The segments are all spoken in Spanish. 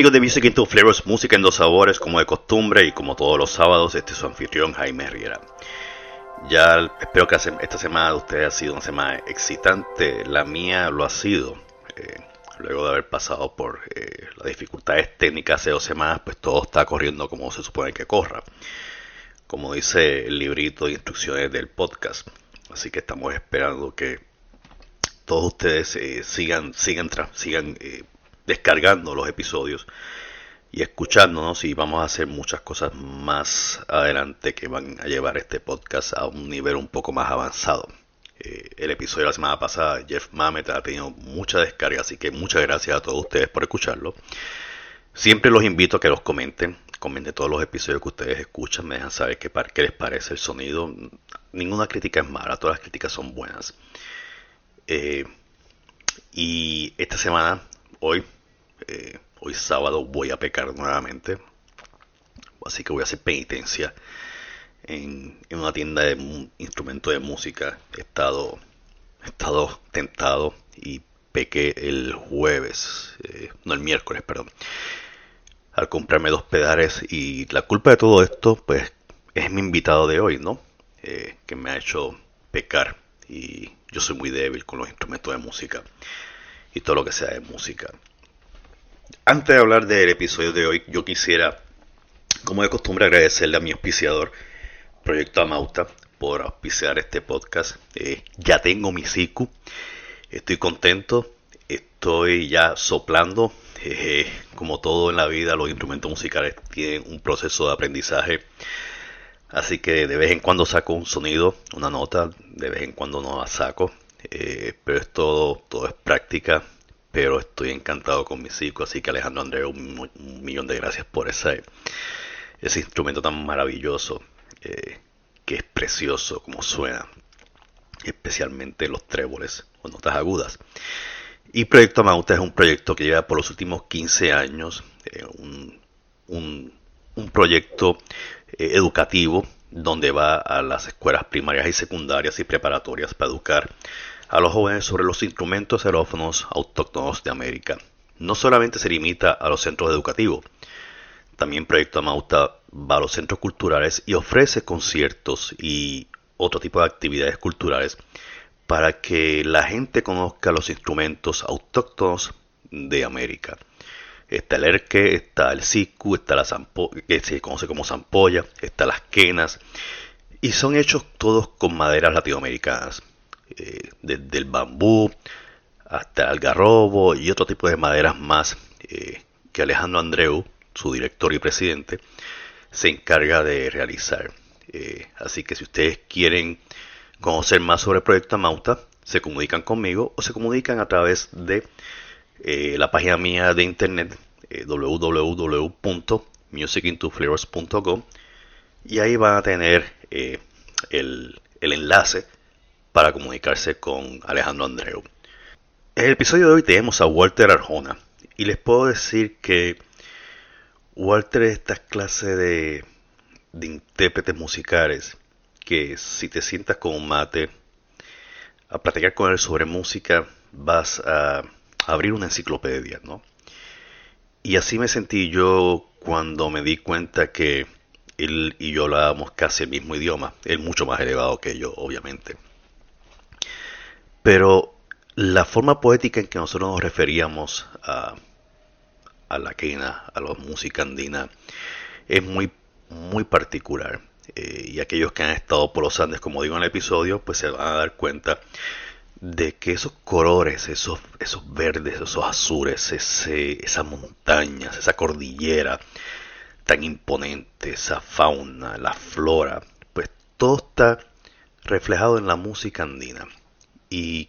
Amigos de Music Into Flavors, música en dos sabores, como de costumbre y como todos los sábados, este es su anfitrión Jaime Riera. Ya espero que esta semana de ustedes ha sido una semana excitante, la mía lo ha sido. Eh, luego de haber pasado por eh, las dificultades técnicas hace dos semanas, pues todo está corriendo como se supone que corra. Como dice el librito de instrucciones del podcast. Así que estamos esperando que todos ustedes eh, sigan, sigan, sigan descargando los episodios y escuchándonos y vamos a hacer muchas cosas más adelante que van a llevar este podcast a un nivel un poco más avanzado. Eh, el episodio de la semana pasada, Jeff Mamet, ha tenido mucha descarga, así que muchas gracias a todos ustedes por escucharlo. Siempre los invito a que los comenten, comenten todos los episodios que ustedes escuchan, me dejan saber qué, qué les parece el sonido. Ninguna crítica es mala, todas las críticas son buenas. Eh, y esta semana, hoy, eh, hoy sábado, voy a pecar nuevamente. Así que voy a hacer penitencia en, una tienda de instrumentos de música. He estado, he estado tentado y pequé el jueves, eh, no el miércoles, perdón, al comprarme dos pedales y la culpa de todo esto, pues, es mi invitado de hoy, ¿no? Eh, que me ha hecho pecar y yo soy muy débil con los instrumentos de música y todo lo que sea de música. Antes de hablar del episodio de hoy, yo quisiera, como de costumbre, agradecerle a mi auspiciador, Proyecto Amauta, por auspiciar este podcast. Eh, ya tengo mi SICU Estoy contento, estoy ya soplando. Eh, como todo en la vida, los instrumentos musicales tienen un proceso de aprendizaje. Así que de vez en cuando saco un sonido, una nota, de vez en cuando no la saco. Eh, pero es todo, todo es práctica. Pero estoy encantado con mi psico, así que Alejandro Andreu, un, millón de gracias por ese, ese instrumento tan maravilloso, eh, que es precioso como suena especialmente los tréboles o notas agudas. Y Proyecto Mauta es un proyecto que lleva por los últimos 15 años, eh, un, proyecto educativo donde va a las escuelas primarias y secundarias y preparatorias para educar a los jóvenes sobre los instrumentos aerófonos autóctonos de América. No solamente se limita a los centros educativos, también Proyecto Mauta va a los centros culturales y ofrece conciertos y otro tipo de actividades culturales para que la gente conozca los instrumentos autóctonos de América. Está el erque, está el siku, está la que se conoce como zampolla, está las quenas, y son hechos todos con maderas latinoamericanas, desde el bambú hasta el algarrobo y otro tipo de maderas más eh, que Alejandro Andreu, su director y presidente, se encarga de realizar. Eh, así que si ustedes quieren conocer más sobre el proyecto Amauta, se comunican conmigo o se comunican a través de eh, la página mía de internet www.musicintoflavors.com y ahí van a tener el, enlace para comunicarse con Alejandro Andreu. En el episodio de hoy tenemos a Walter Arjona y les puedo decir que Walter es esta clase de intérpretes musicales que si te sientas con un mate a platicar con él sobre música vas a abrir una enciclopedia, ¿no? Y así me sentí yo cuando me di cuenta que él y yo hablábamos casi el mismo idioma, él mucho más elevado que yo, obviamente. Pero la forma poética en que nosotros nos referíamos a, a la quena, a la música andina, es muy muy particular. Eh, y aquellos que han estado por los Andes, como digo en el episodio, pues se van a dar cuenta de que esos colores, esos, esos verdes, esos azules, ese, esas montañas, esa cordillera tan imponente, esa fauna, la flora, pues todo está reflejado en la música andina. Y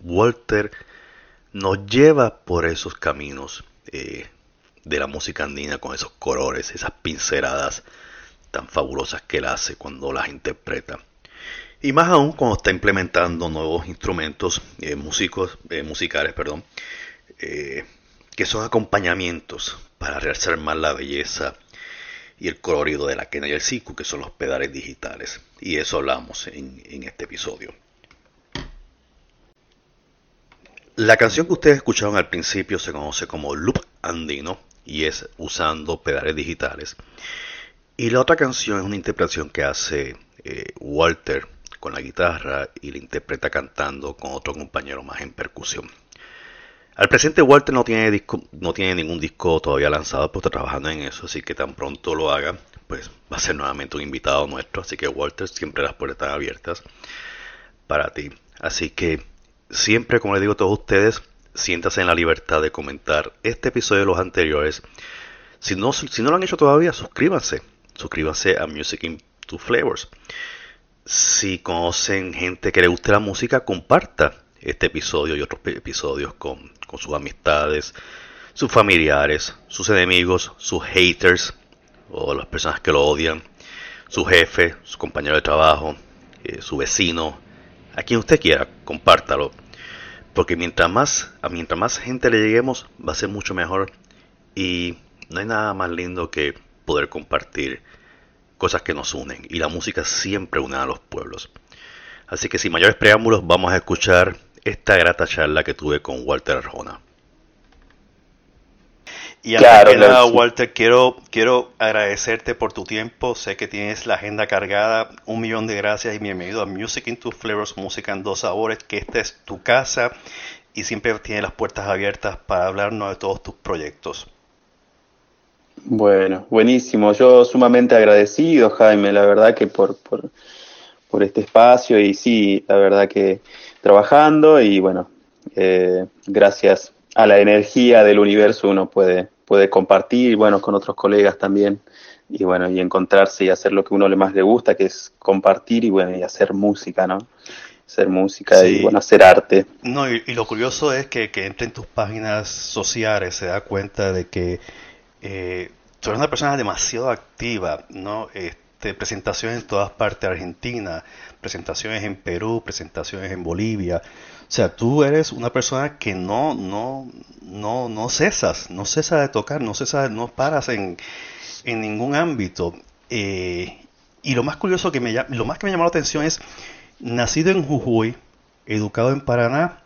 Walter nos lleva por esos caminos eh, de la música andina con esos colores, esas pinceladas tan fabulosas que él hace cuando las interpreta. Y más aún cuando está implementando nuevos instrumentos eh, músicos, eh, musicales, perdón, eh, que son acompañamientos para realzar más la belleza y el colorido de la quena y el siku, que son los pedales digitales. Y eso hablamos en, en este episodio. La canción que ustedes escucharon al principio se conoce como Loop Andino y es usando pedales digitales. Y la otra canción es una interpretación que hace eh, Walter con la guitarra y la interpreta cantando con otro compañero más en percusión. Al presente Walter no tiene, disco, no tiene ningún disco todavía lanzado, pero está trabajando en eso, así que tan pronto lo haga, pues va a ser nuevamente un invitado nuestro, así que Walter siempre las puertas están abiertas para ti. Así que siempre, como les digo a todos ustedes, siéntase en la libertad de comentar este episodio de los anteriores. Si no, si no lo han hecho todavía, suscríbanse. Suscríbanse a Music into Flavors. Si conocen gente que le guste la música, comparta este episodio y otros episodios con, con sus amistades, sus familiares, sus enemigos, sus haters o las personas que lo odian, su jefe, su compañero de trabajo, eh, su vecino, a quien usted quiera, compártalo. Porque mientras más, a mientras más gente le lleguemos, va a ser mucho mejor. Y no hay nada más lindo que poder compartir cosas que nos unen. Y la música siempre une a los pueblos. Así que sin mayores preámbulos, vamos a escuchar esta grata charla que tuve con Walter Arjona. Y claro, que nada, Walter, quiero, quiero agradecerte por tu tiempo. Sé que tienes la agenda cargada. Un millón de gracias y bienvenido a Music in Two Flavors, Música en Dos Sabores, que esta es tu casa y siempre tienes las puertas abiertas para hablarnos de todos tus proyectos. Bueno, buenísimo. Yo sumamente agradecido, Jaime, la verdad que por, por, por este espacio y sí, la verdad que trabajando y bueno, eh, gracias a la energía del universo uno puede puede compartir, bueno, con otros colegas también, y bueno, y encontrarse y hacer lo que uno le más le gusta, que es compartir y bueno, y hacer música, ¿no? Hacer música y bueno, hacer arte. No, y, lo curioso es que, que entre en tus páginas sociales se da cuenta de que eh, tú eres una persona demasiado activa, ¿no? Este, presentaciones en todas partes de Argentina, presentaciones en Perú, presentaciones en Bolivia. O sea, tú eres una persona que no, no, no, no cesas, no cesas de tocar, no cesas, no paras en, en ningún ámbito. Eh, y lo más curioso que me lo más que me llamó la atención es nacido en Jujuy, educado en Paraná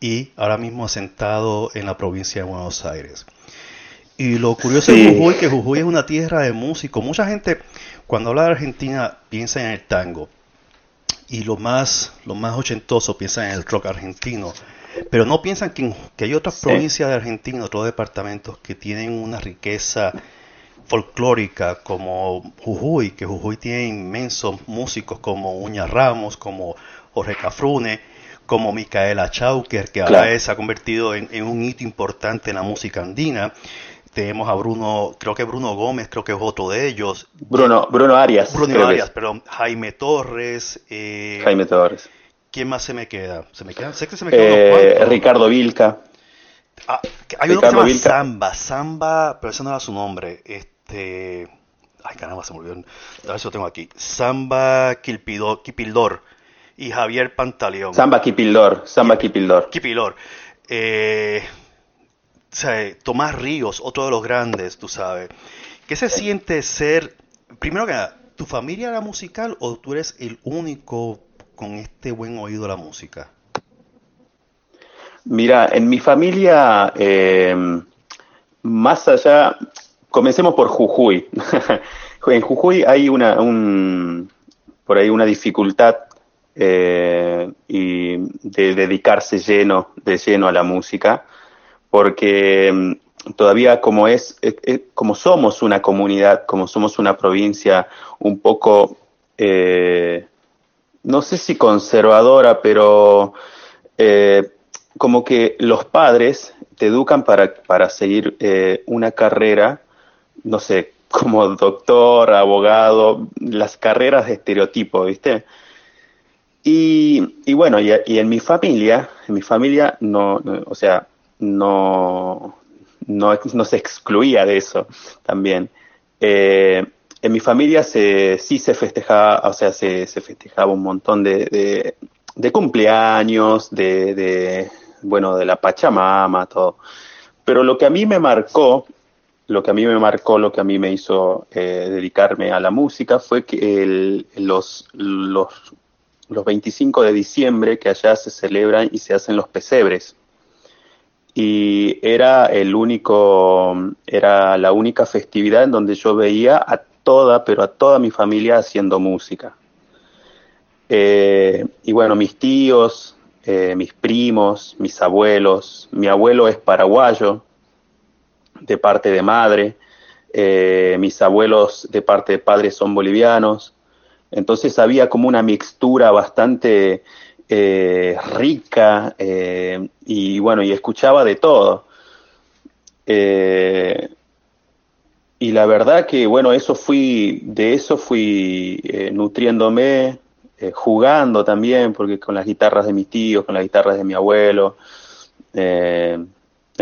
y ahora mismo asentado en la provincia de Buenos Aires. Y lo curioso de Jujuy que Jujuy es una tierra de músicos. Mucha gente cuando habla de Argentina piensa en el tango, y lo más, lo más ochentoso piensan en el rock argentino, pero no piensan que, hay otras provincias de Argentina, otros departamentos que tienen una riqueza folclórica como Jujuy, que Jujuy tiene inmensos músicos como Uña Ramos, como Jorge Cafrune, como Micaela Chauker, que ahora se ha convertido en, en, un hito importante en la música andina. Tenemos a Bruno, creo que Bruno Gómez, creo que es otro de ellos. Bruno, Bruno Arias. Bruno Arias, perdón. Jaime Torres. Eh, Jaime Torres. ¿Quién más se me queda? Se me quedan, sé que se me quedan eh, Ricardo Vilca. Ah, hay uno que se llama Samba, Samba, pero ese no era su nombre. Este, ay caramba, se me olvidó. A ver si lo tengo aquí. Samba Kipildor y Javier Pantaleón. Samba Kipildor, Samba Kipildor. Kipildor. Eh, Tomás Ríos, otro de los grandes, tú sabes. ¿Qué se siente ser, primero que nada, tu familia era musical o tú eres el único con este buen oído a la música? Mira, en mi familia, eh, más allá, comencemos por Jujuy. en Jujuy hay una, por ahí una dificultad eh, y de dedicarse lleno, de lleno a la música porque mm, todavía como es, eh, eh, como somos una comunidad, como somos una provincia un poco, eh, no sé si conservadora, pero como que los padres te educan para, para seguir una carrera, no sé, como doctor, abogado, las carreras de estereotipo, ¿viste? Y, y bueno, y, en mi familia, en mi familia no o sea, no, no, se excluía de eso también. Eh, en mi familia se, sí se festejaba, o sea, se, festejaba un montón de, de, cumpleaños, de, bueno, de la Pachamama, todo. Pero lo que a mí me marcó, lo que a mí me marcó, lo que a mí me hizo eh, dedicarme a la música fue que los, los, los 25 de diciembre que allá se celebran y se hacen los pesebres y era el único, era la única festividad en donde yo veía a toda, pero a toda mi familia haciendo música. Eh, y bueno, mis tíos, eh, mis primos, mis abuelos, mi abuelo es paraguayo, de parte de madre, eh, mis abuelos de parte de padre son bolivianos, entonces había como una mixtura bastante eh, rica y bueno, y escuchaba de todo. y la verdad que bueno, eso fui, de eso fui nutriéndome, jugando también, porque con las guitarras de mis tíos, con las guitarras de mi abuelo,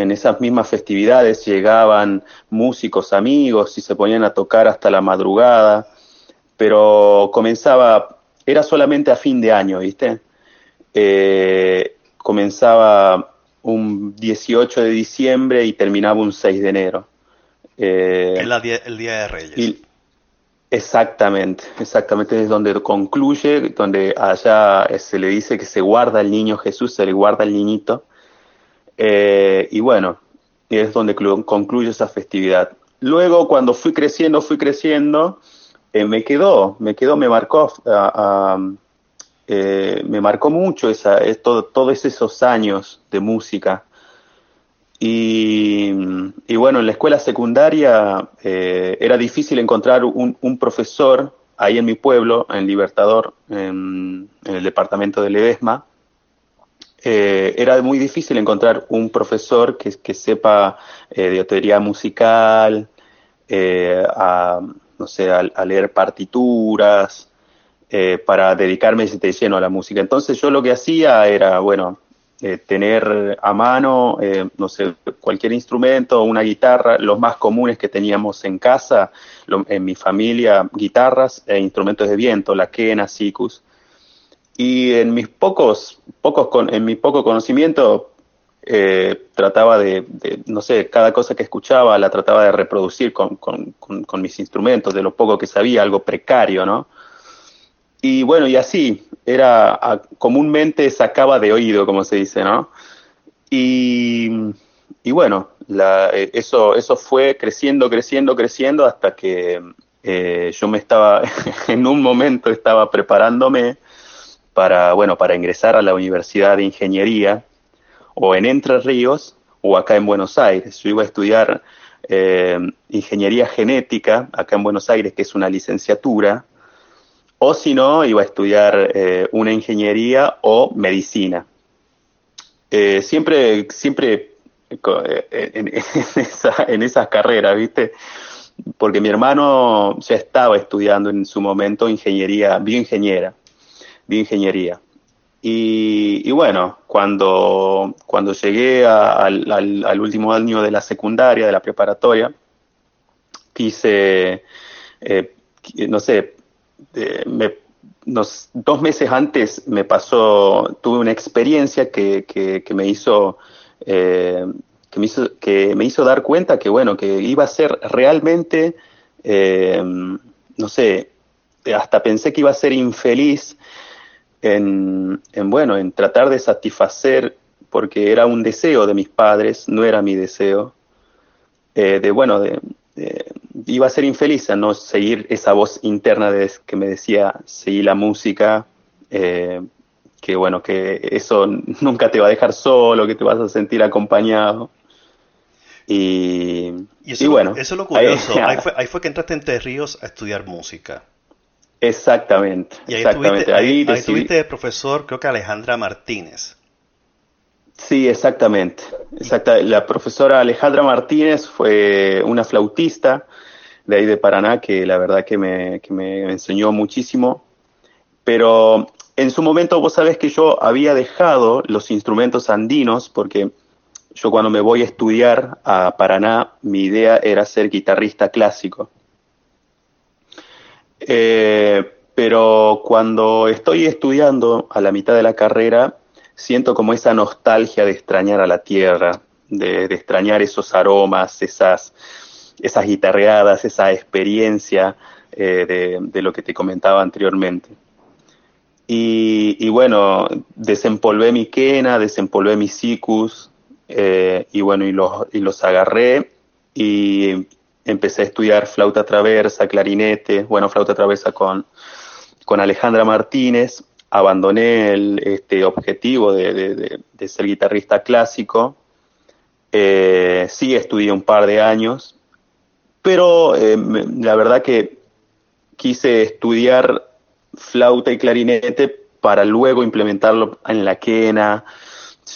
en esas mismas festividades llegaban músicos amigos y se ponían a tocar hasta la madrugada, pero comenzaba, era solamente a fin de año, ¿viste? Eh, comenzaba un 18 de diciembre y terminaba un 6 de enero. Eh, el Día de Reyes. exactamente, exactamente es donde concluye, donde allá se le dice que se guarda el niño Jesús, se le guarda el niñito. Eh, y bueno, es donde concluye esa festividad. Luego, cuando fui creciendo, fui creciendo, eh, me quedó, me quedó, me marcó, eh, me marcó mucho esa, todos esos años de música. Y, bueno, en la escuela secundaria era difícil encontrar un, profesor ahí en mi pueblo, en Libertador, en, el departamento de Ledesma, eh, era muy difícil encontrar un profesor que, sepa eh, de teoría musical, eh, no sé, a, leer partituras, para dedicarme de lleno a la música. Entonces yo lo que hacía era, bueno, tener a mano, no sé, cualquier instrumento, una guitarra, los más comunes que teníamos en casa, en mi familia, guitarras e instrumentos de viento, la quena, sicus y en mis pocos, pocos con, en mi poco conocimiento eh, trataba de, no sé, cada cosa que escuchaba la trataba de reproducir con, con, mis instrumentos, de lo poco que sabía, algo precario, ¿no? Y bueno, y así, era comúnmente sacaba de oído, como se dice, ¿no? Y, y bueno, la, eh, eso, eso fue creciendo, creciendo, creciendo hasta que eh, yo me estaba, en un momento estaba preparándome para, bueno, para ingresar a la Universidad de Ingeniería o en Entre Ríos o acá en Buenos Aires. Yo iba a estudiar eh, Ingeniería Genética acá en Buenos Aires, que es una licenciatura, o si no, iba a estudiar eh, una ingeniería o medicina. Eh, siempre, siempre en, esa, en esas carreras, ¿viste? Porque mi hermano ya estaba estudiando en su momento ingeniería, bioingeniera de ingeniería. Y, bueno, cuando, cuando llegué al, último año de la secundaria, de la preparatoria, quise, eh, no sé, dos meses antes me pasó, tuve una experiencia que, que, me hizo... Eh, que me hizo, que me hizo dar cuenta que bueno, que iba a ser realmente, eh, no sé, hasta pensé que iba a ser infeliz en, bueno, en tratar de satisfacer, porque era un deseo de mis padres, no era mi deseo, eh, de bueno, de, iba a ser infeliz a no seguir esa voz interna de, que me decía, seguir la música, eh, que bueno, que eso nunca te va a dejar solo, que te vas a sentir acompañado. Y, y, bueno. Eso es lo curioso. Ahí, fue, ahí fue que entraste en Ríos a estudiar música. Exactamente, y ahí exactamente. ahí, tuviste de profesor, creo que Alejandra Martínez. Sí, exactamente. Exacta. La profesora Alejandra Martínez fue una flautista de ahí de Paraná que la verdad que me, que me enseñó muchísimo. Pero en su momento vos sabés que yo había dejado los instrumentos andinos porque yo cuando me voy a estudiar a Paraná, mi idea era ser guitarrista clásico. Eh, pero cuando estoy estudiando a la mitad de la carrera, siento como esa nostalgia de extrañar a la tierra, de, extrañar esos aromas, esas, esas guitarreadas, esa experiencia eh, de, lo que te comentaba anteriormente. Y, bueno, desempolvé mi quena, desempolvé mis sicus, eh, y bueno, y los, y los agarré y empecé a estudiar flauta traversa, clarinete, bueno, flauta traversa con, con Alejandra Martínez, abandoné el este, objetivo de, ser guitarrista clásico, eh, sí estudié un par de años, pero eh, la verdad que quise estudiar flauta y clarinete para luego implementarlo en la quena,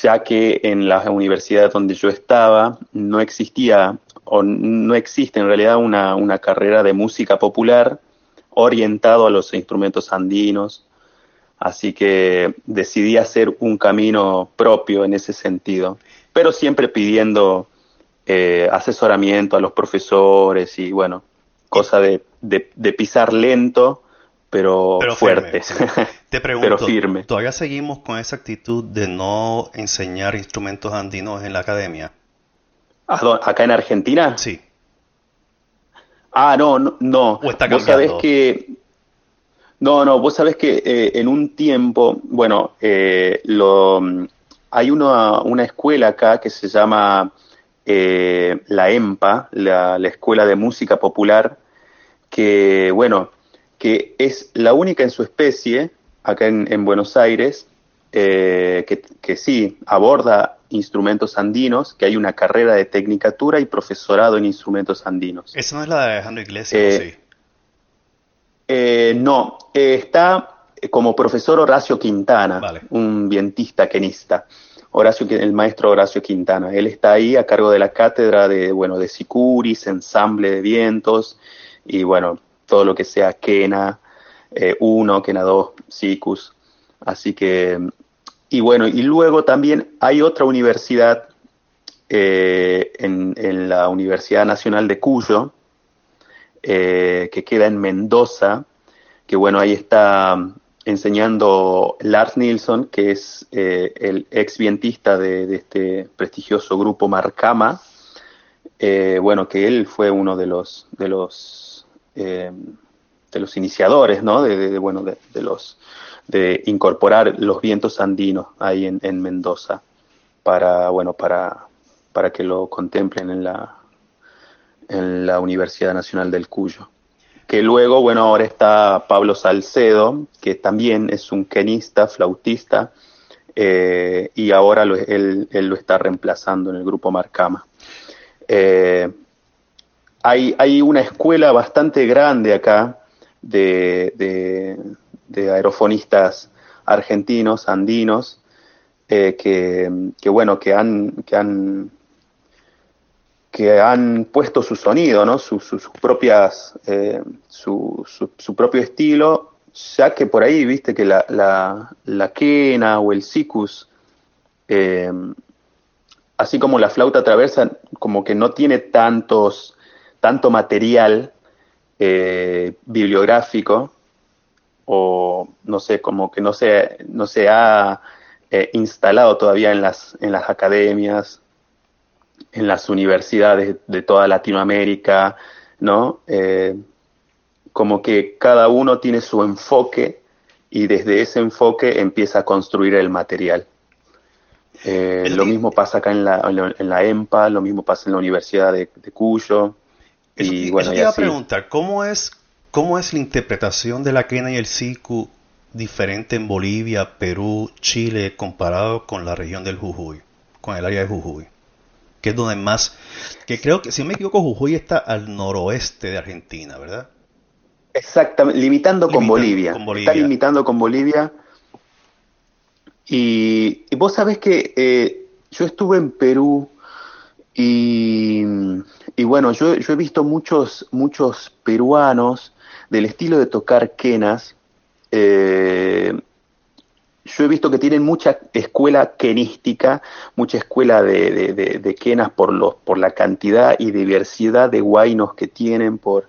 ya que en la universidad donde yo estaba no existía o no existe en realidad una, una carrera de música popular orientado a los instrumentos andinos, así que decidí hacer un camino propio en ese sentido, pero siempre pidiendo eh, asesoramiento a los profesores y bueno, cosa de, de, pisar lento, pero, fuerte. Te pregunto, firme. ¿todavía seguimos con esa actitud de no enseñar instrumentos andinos en la academia? ¿Acá en Argentina? Sí. Ah, no, no. no. ¿O está vos sabés que. No, no, vos sabés que eh, en un tiempo, bueno, eh, lo, hay una, una, escuela acá que se llama eh, la EMPA, la, Escuela de Música Popular, que, bueno, que es la única en su especie acá en, Buenos Aires, que, que sí aborda instrumentos andinos, que hay una carrera de tecnicatura y profesorado en instrumentos andinos. ¿Esa no es la de Alejandro Iglesias? sí? Eh, no, eh, está como profesor Horacio Quintana, un vientista quenista. Horacio, el maestro Horacio Quintana. Él está ahí a cargo de la cátedra de, bueno, de sicuris, ensamble de vientos y, bueno, todo lo que sea quena 1, eh, quena 2, sicus. Así que y bueno, y luego también hay otra universidad eh, en, la Universidad Nacional de Cuyo, eh, que queda en Mendoza, que bueno, ahí está enseñando Lars Nilsson, que es eh, el ex vientista de, este prestigioso grupo Marcama, bueno, que él fue uno de los, de los, de los iniciadores, ¿no? De, bueno, de los de incorporar los vientos andinos ahí en, Mendoza para, bueno, para, para que lo contemplen en la, en la Universidad Nacional del Cuyo. Que luego, bueno, ahora está Pablo Salcedo, que también es un quenista, flautista, eh, y ahora él, lo está reemplazando en el grupo Marcama. Eh, hay, hay, una escuela bastante grande acá de, de aerofonistas argentinos, andinos, eh, que, bueno, que han, que han que han puesto su sonido, ¿no? sus propias, eh, su, su, propio estilo, ya que por ahí viste que la, la, la quena o el sicus, eh, así como la flauta traversa, como que no tiene tantos, tanto material bibliográfico, o no sé, como que no se, no se ha eh, instalado todavía en las, en las academias, en las universidades de toda Latinoamérica, ¿no? Eh, como que cada uno tiene su enfoque y desde ese enfoque empieza a construir el material. Eh, lo mismo pasa acá en la, en la, EMPA, lo mismo pasa en la Universidad de, Cuyo. y, bueno, te iba a preguntar, ¿cómo es ¿Cómo es la interpretación de la quena y el siku diferente en Bolivia, Perú, Chile, comparado con la región del Jujuy, con el área de Jujuy? Que es donde más, que creo que si no me equivoco, Jujuy está al noroeste de Argentina, ¿verdad? Exactamente, limitando con, Bolivia. Está limitando con Bolivia. Y, vos sabés que eh, yo estuve en Perú y, bueno, yo, yo, he visto muchos, muchos peruanos del estilo de tocar quenas, eh, yo he visto que tienen mucha escuela quenística, mucha escuela de, quenas por, los, por la cantidad y diversidad de guainos que tienen, por,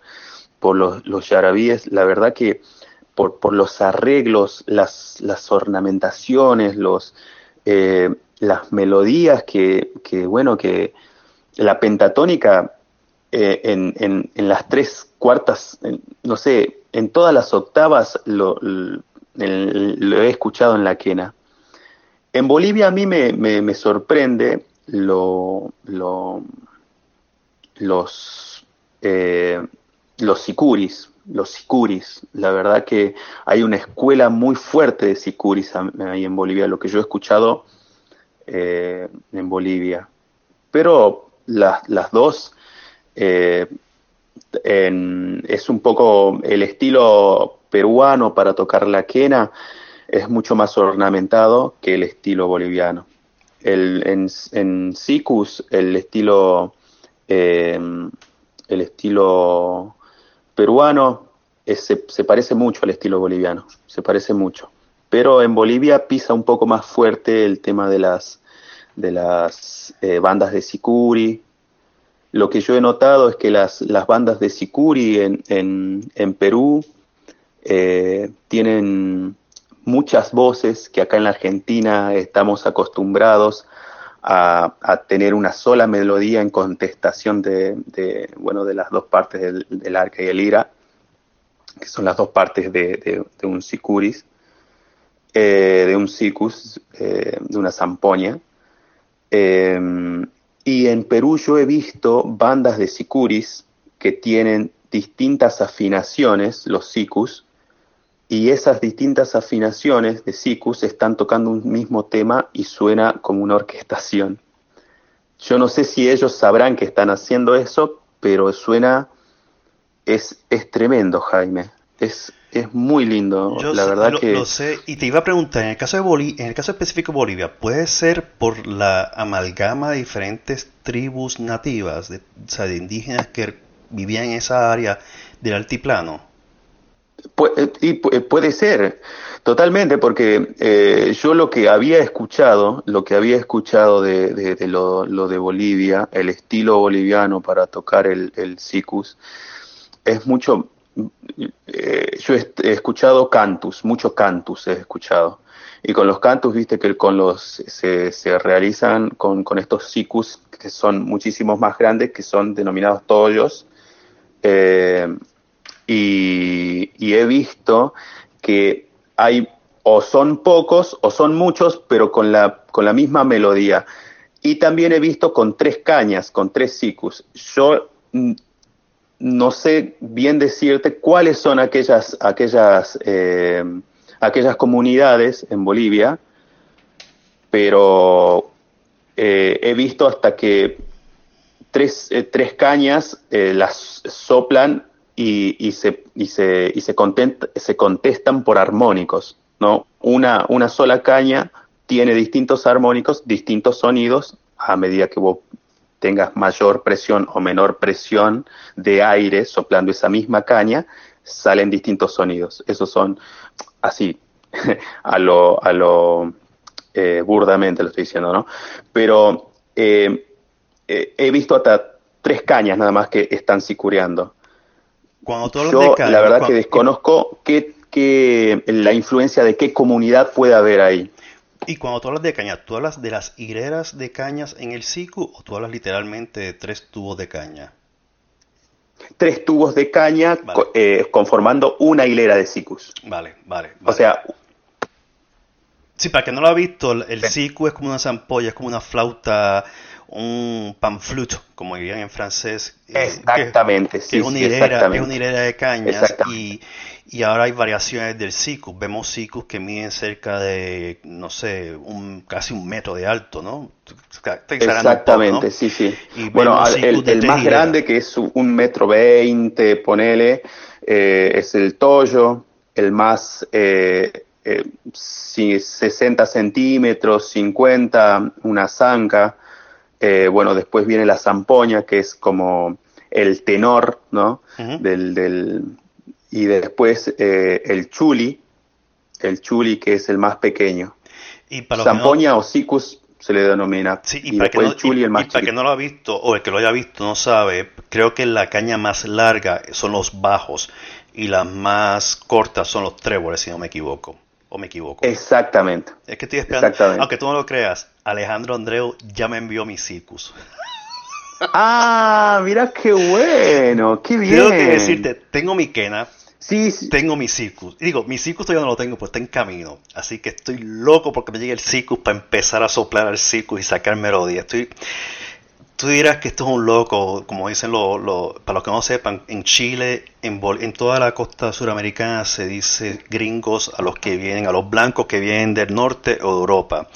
por los, yarabíes. La verdad que por, por los arreglos, las, las ornamentaciones, los, eh, las melodías que, que, bueno, que la pentatónica eh, en, en, en, las tres cuartas, no sé, en todas las octavas lo, he escuchado en la quena. En Bolivia a mí me, me, sorprende lo, lo, los, eh, los sicuris, los sicuris. La verdad que hay una escuela muy fuerte de sicuris ahí en Bolivia, lo que yo he escuchado eh, en Bolivia. Pero las, las dos eh, es un poco el estilo peruano para tocar la quena. es mucho más ornamentado que el estilo boliviano. El, en, en Sicus, el estilo, eh, el estilo peruano se, se, parece mucho al estilo boliviano, se parece mucho. Pero en Bolivia pisa un poco más fuerte el tema de las, de las eh, bandas de Sicuri. Lo que yo he notado es que las, las bandas de Sicuri en, en, en Perú eh, tienen muchas voces que acá en la Argentina estamos acostumbrados a, tener una sola melodía en contestación de, bueno, de las dos partes del, arca y el ira, que son las dos partes de, un sicuris, eh, de un sicus, eh, de una zampoña. Y en Perú yo he visto bandas de sicuris que tienen distintas afinaciones, los sicus, y esas distintas afinaciones de sicus están tocando un mismo tema y suena como una orquestación. Yo no sé si ellos sabrán que están haciendo eso, pero suena, es, es tremendo, Jaime. Es, es muy lindo, Yo la sé, verdad lo, que... lo sé, y te iba a preguntar, en el caso de Boli en el caso específico de Bolivia, ¿puede ser por la amalgama de diferentes tribus nativas, de, o sea, de indígenas que vivían en esa área del altiplano? Pu y pu puede ser, totalmente, porque eh, yo lo que había escuchado, lo que había escuchado de, de, de lo, de Bolivia, el estilo boliviano para tocar el, el sicus, es mucho, eh, yo he, escuchado cantus, mucho cantus he escuchado. Y con los cantus, viste que con los se, se realizan con, con, estos sicus que son muchísimos más grandes, que son denominados tollos. Eh, y, he visto que hay o son pocos o son muchos, pero con la, con la misma melodía. Y también he visto con tres cañas, con tres sicus. Yo no sé bien decirte cuáles son aquellas, aquellas, eh, aquellas comunidades en Bolivia, pero eh, he visto hasta que tres, eh, tres cañas las soplan y, y, se, y, se, y se, content, se contestan por armónicos, ¿no? Una, una sola caña tiene distintos armónicos, distintos sonidos, a medida que vos tengas mayor presión o menor presión de aire soplando esa misma caña, salen distintos sonidos. Esos son así, a lo, a lo eh, burdamente lo estoy diciendo, ¿no? Pero eh, eh, he visto hasta tres cañas nada más que están sicureando. Cuando tú Yo, de la verdad cuando, que desconozco qué, qué, la influencia de qué comunidad puede haber ahí. Y cuando tú hablas de caña, ¿tú hablas de las hileras de cañas en el siku o tú hablas literalmente de tres tubos de caña? Tres tubos de caña Vale. eh, conformando una hilera de sicus. Vale, vale. O sea, Sí, para que no lo ha visto, el el es como una zampolla, es como una flauta, un panflute, como dirían en francés. eh, que- exactamente, que sí, es una sí, hilera, es una hilera de cañas y, y ahora hay variaciones del siku. Vemos sikus que miden cerca de, no sé, un, casi un metro de alto, ¿no? Poco, Exactamente, ¿no? sí, sí. Y Bueno, el, más grande, que es un metro veinte, ponele, eh, es el toyo. El más, eh, eh, si 60 centímetros, 50, una zanca. Eh, bueno, después viene la zampoña, que es como el tenor, ¿no? Del, del, y después eh, el chuli, el chuli que es el más pequeño. Y para no- Zampoña o sicus se le denomina. Sí, y, y para, que no, el chuli y- el más y para que no lo ha visto, o el que lo haya visto no sabe, creo que la caña más larga son los bajos y las más cortas son los tréboles, si no me equivoco. O me equivoco. Exactamente. Es que estoy esperando, exactamente. aunque tú no lo creas, Alejandro Andreu ya me envió mis circus. Ah, mira qué bueno, qué bien. Tengo que decirte, tengo mi quena, Sí, sí. tengo mi circus. Y digo, mi circus todavía no lo tengo, pues está en camino. Así que estoy loco porque me llegue el circus para empezar a soplar al circus y sacar melodía. Estoy, tú dirás que esto es un loco, como dicen los, para los que no sepan, en Chile, en, en toda la costa suramericana se dice gringos a los que vienen, a los blancos que vienen del norte o de Europa.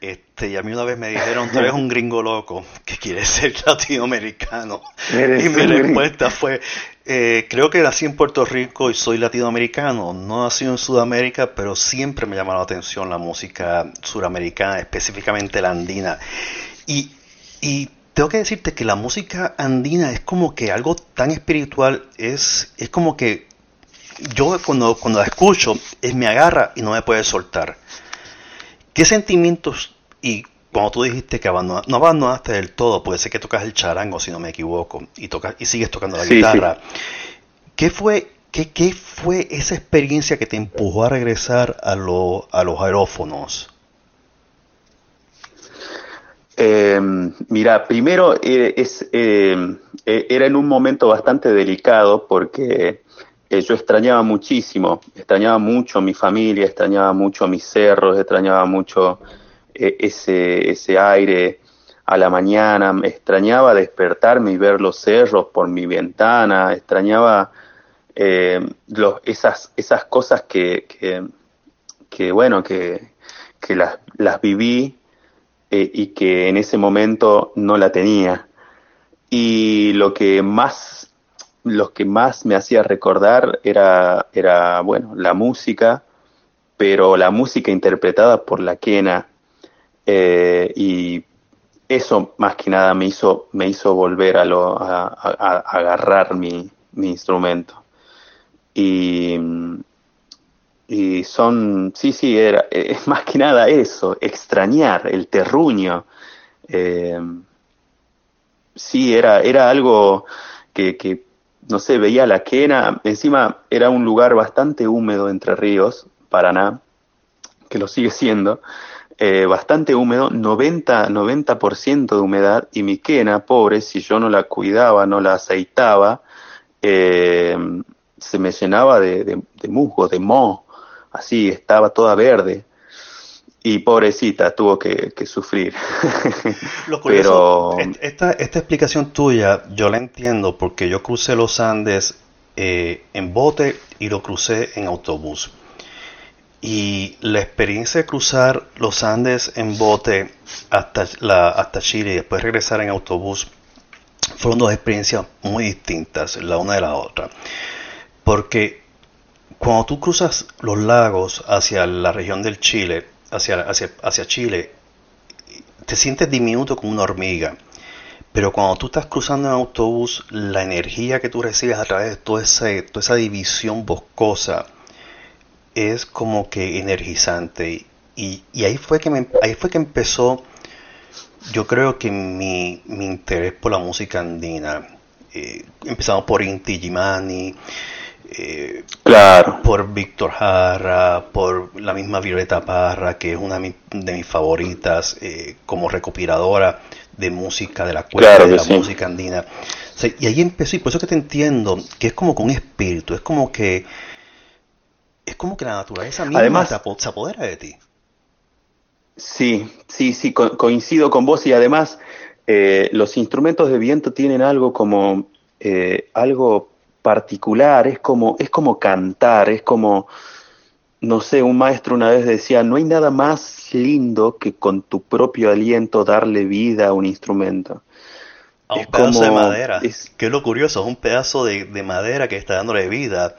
Este, y a mí una vez me dijeron, tú eres un gringo loco, que quiere ser latinoamericano. y mi respuesta fue, eh, creo que nací en Puerto Rico y soy latinoamericano. No nací en Sudamérica, pero siempre me llama la atención la música suramericana, específicamente la andina. Y, y tengo que decirte que la música andina es como que algo tan espiritual, es, es como que yo cuando, cuando la escucho, es, me agarra y no me puede soltar. ¿Qué sentimientos y cuando tú dijiste que no abandonaste del todo, puede ser que tocas el charango, si no me equivoco, y tocas y sigues tocando la guitarra. ¿Qué fue qué, qué fue esa experiencia que te empujó a regresar a, lo, a los aerófonos? Eh, mira, primero eh, es, eh, era en un momento bastante delicado porque yo extrañaba muchísimo, extrañaba mucho mi familia, extrañaba mucho mis cerros, extrañaba mucho ese, ese aire a la mañana, extrañaba despertarme y ver los cerros por mi ventana, extrañaba los, esas, esas cosas que, que, que bueno, que, que las, las viví eh, y que en ese momento no la tenía. Y lo que más, lo que más me hacía recordar era, era, bueno, la música, pero la música interpretada por la quena. Eh, y eso más que nada me hizo, me hizo volver a, lo, a, a agarrar mi, mi instrumento. Y, y son, sí, sí, era, más que nada eso, extrañar el terruño. Eh, sí, era, era algo que, no sé, veía la quena, encima era un lugar bastante húmedo entre ríos, Paraná, que lo sigue siendo, eh, bastante húmedo, 90%, 90 de humedad, y mi quena, pobre, si yo no la cuidaba, no la aceitaba, eh, se me llenaba de, de, de musgo, de moho, así, estaba toda verde. Y pobrecita, tuvo que, sufrir. Lo Pero... esta, esta explicación tuya yo la entiendo porque yo crucé los Andes eh, en bote y lo crucé en autobús. Y la experiencia de cruzar los Andes en bote hasta, la, hasta Chile y después regresar en autobús fueron dos experiencias muy distintas la una de la otra. Porque cuando tú cruzas los lagos hacia la región del Chile, hacia, hacia, hacia Chile, te sientes diminuto como una hormiga. Pero cuando tú estás cruzando en autobús, la energía que tú recibes a través de toda, toda esa división boscosa es como que energizante. Y, ahí, fue que me, ahí fue que empezó, yo creo que mi, interés por la música andina. Eh, empezamos por Inti Gimani, eh, claro. por Víctor Jara, por la misma Violeta Parra, que es una de mis favoritas eh, como recopiladora de música, de la cuerda, de la música andina. y ahí empezó, y por eso que te entiendo, que es como con un espíritu, es como que es como que la naturaleza misma además, se apodera de ti. Sí, sí, sí, coincido con vos y además eh, los instrumentos de viento tienen algo como algo particular, es como, es como cantar, es como, no sé, un maestro una vez decía, no hay nada más lindo que con tu propio aliento darle vida a un instrumento. A un pedazo de madera. Es, que es lo curioso, es un pedazo de, madera que está dándole vida.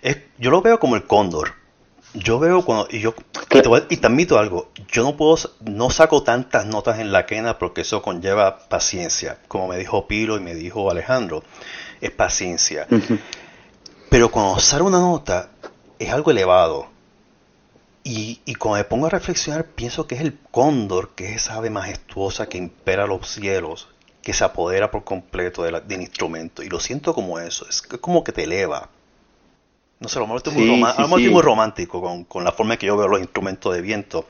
Es, yo lo veo como el cóndor. Yo veo cuando, y yo, y te, admito algo, yo no puedo, no saco tantas notas en la quena porque eso conlleva paciencia, como me dijo Pilo y me dijo Alejandro es paciencia. Pero cuando sale una nota es algo elevado. Y, y, cuando me pongo a reflexionar, pienso que es el cóndor, que es esa ave majestuosa que impera los cielos, que se apodera por completo del instrumento. Y lo siento como eso, es como que te eleva. No sé, a lo mejor estoy muy, romántico con, con, la forma en que yo veo los instrumentos de viento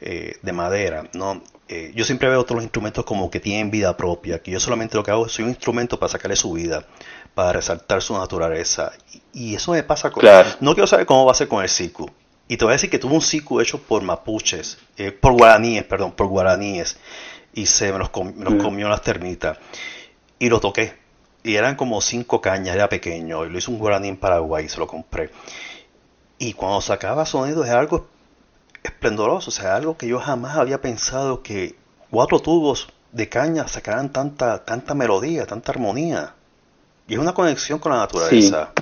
eh, de madera. ¿no? Eh, yo siempre veo todos los instrumentos como que tienen vida propia, que yo solamente lo que hago es soy un instrumento para sacarle su vida, para resaltar su naturaleza. Y, eso me pasa con... No quiero saber cómo va a ser con el siku. Y te voy a decir que tuve un siku hecho por mapuches, eh, por guaraníes, perdón, por guaraníes. Y se me los, mm. comió las termitas. Y lo toqué. Y eran como cinco cañas, era pequeño. Y lo hizo un guaraní en Paraguay y se lo compré. Y cuando sacaba sonidos era algo esplendoroso, o sea, algo que yo jamás había pensado que cuatro tubos de caña sacaran tanta, tanta melodía, tanta armonía. Y es una conexión con la naturaleza.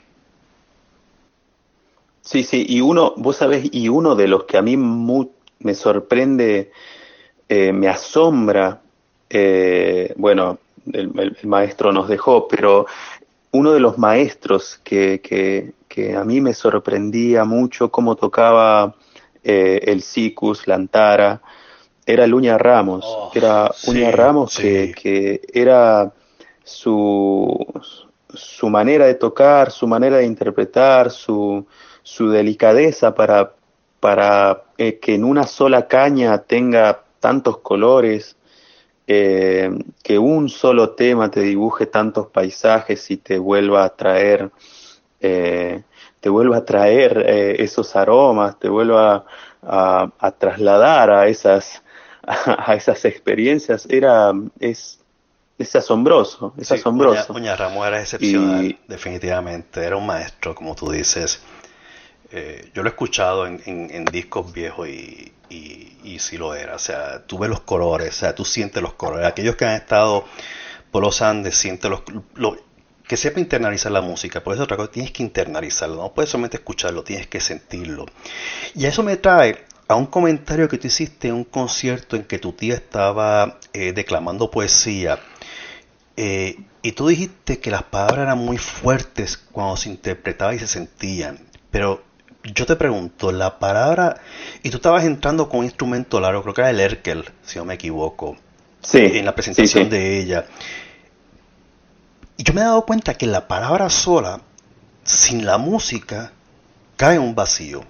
Sí, sí, y uno, vos sabés, y uno de los que a mí me sorprende, eh, me asombra, eh, bueno, el, maestro nos dejó, pero uno de los maestros que, que, a mí me sorprendía mucho cómo tocaba eh, el sicus, la antara, era Luña Ramos. Oh, era Uña Ramos que, que, era su, su manera de tocar, su manera de interpretar, su, su delicadeza para, para eh, que en una sola caña tenga tantos colores, eh, que un solo tema te dibuje tantos paisajes y te vuelva a traer, eh, te vuelva a traer esos aromas, te vuelva a, trasladar a esas, a, esas experiencias, era, es, es asombroso, es asombroso. Uña, Ramos era excepcional, definitivamente, era un maestro, como tú dices. Eh, yo lo he escuchado en, discos viejos y, y, sí lo era. O sea, tú ves los colores, o sea, tú sientes los colores. Aquellos que han estado por los Andes sienten los, que sepa internalizar la música, por eso otra cosa, tienes que internalizarlo, no puedes solamente escucharlo, tienes que sentirlo. Y eso me trae a un comentario que tú hiciste en un concierto en que tu tía estaba eh, declamando poesía. Eh, y tú dijiste que las palabras eran muy fuertes cuando se interpretaba y se sentían. Pero yo te pregunto, la palabra, y tú estabas entrando con un instrumento largo, creo que era el Erkel, si no me equivoco, sí, en la presentación de ella. Y yo me he dado cuenta que la palabra sola, sin la música, cae en un vacío.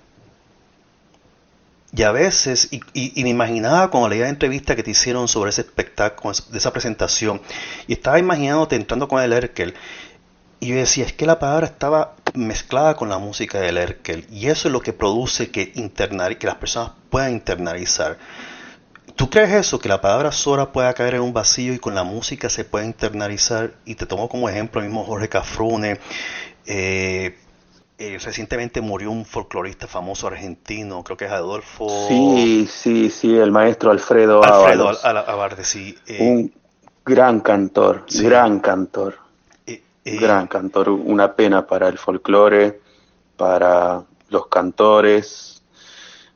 Y a veces, y, me imaginaba cuando leía la entrevista que te hicieron sobre ese espectáculo, de esa presentación, y estaba imaginándote entrando con el Erkel, y yo decía, es que la palabra estaba mezclada con la música del Erkel. Y eso es lo que produce que, internar, que las personas puedan internalizar. ¿Tú crees eso? Que la palabra sola pueda caer en un vacío y con la música se pueda internalizar. Y te tomo como ejemplo el mismo Jorge Cafrune. Eh, eh, recientemente murió un folclorista famoso argentino, creo que es Adolfo. Sí, sí, sí, el maestro Alfredo Alfredo Abarde, sí. Eh, un gran cantor, gran cantor. Gran cantor, una pena para el folclore, para los cantores,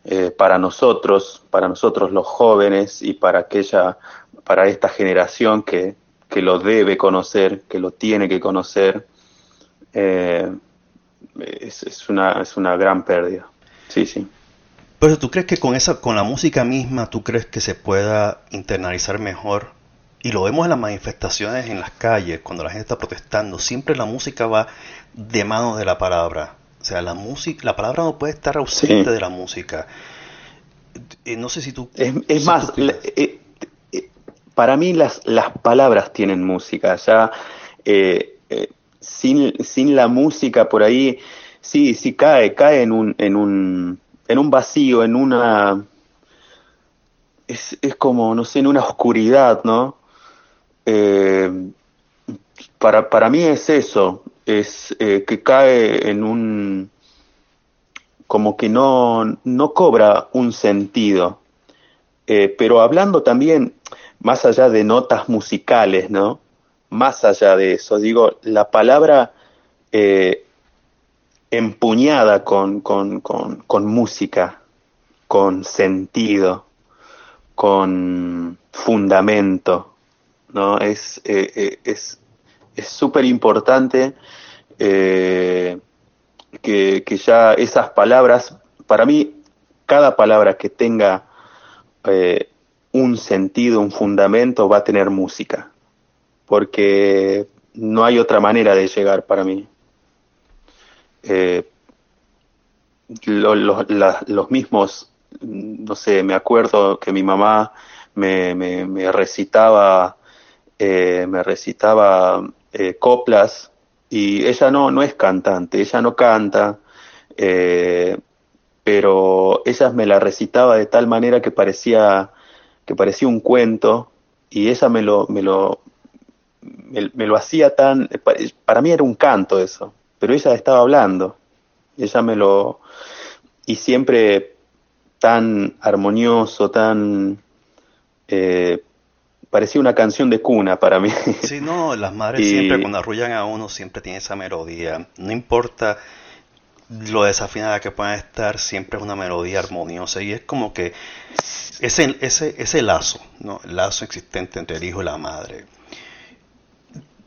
eh, para nosotros, para nosotros los jóvenes y para aquella, para esta generación que, que lo debe conocer, que lo tiene que conocer, eh, es, es, una, es una gran pérdida. Sí, sí. Pero tú crees que con esa, con la música misma, tú crees que se pueda internalizar mejor y lo vemos en las manifestaciones en las calles, cuando la gente está protestando, siempre la música va de mano de la palabra. O sea, la música, la palabra no puede estar ausente de la música. Eh, no sé si tú... Es, más, eh, eh, para mí las, las palabras tienen música. Ya sin, sin la música por ahí, sí, sí cae, cae en un, en un, en un vacío, en una... Es, es como, no sé, en una oscuridad, ¿no? Eh, para, para mí es eso, es eh, que cae en un, como que no, no cobra un sentido. Eh, pero hablando también, más allá de notas musicales, ¿no? Más allá de eso, digo, la palabra empuñada con, con, con, con música, con sentido, con fundamento, ¿no? Es eh, eh, es súper importante eh, que, ya esas palabras, para mí, cada palabra que tenga un sentido, un fundamento, va a tener música, porque no hay otra manera de llegar para mí. los mismos, no sé, me acuerdo que mi mamá me, me recitaba eh, me recitaba eh, coplas y ella no, no es cantante, ella no canta, eh, pero ella me la recitaba de tal manera que parecía, que parecía un cuento y ella me lo, me lo, me, lo hacía tan, para mí era un canto eso, pero ella estaba hablando, ella me lo, y siempre tan armonioso, tan... Eh, parecía una canción de cuna para mí. Sí, no, las madres siempre cuando arrullan a uno siempre tienen esa melodía. No importa lo desafinada que puedan estar, siempre es una melodía armoniosa y es como que ese, ese, ese lazo, ¿no? el lazo existente entre el hijo y la madre.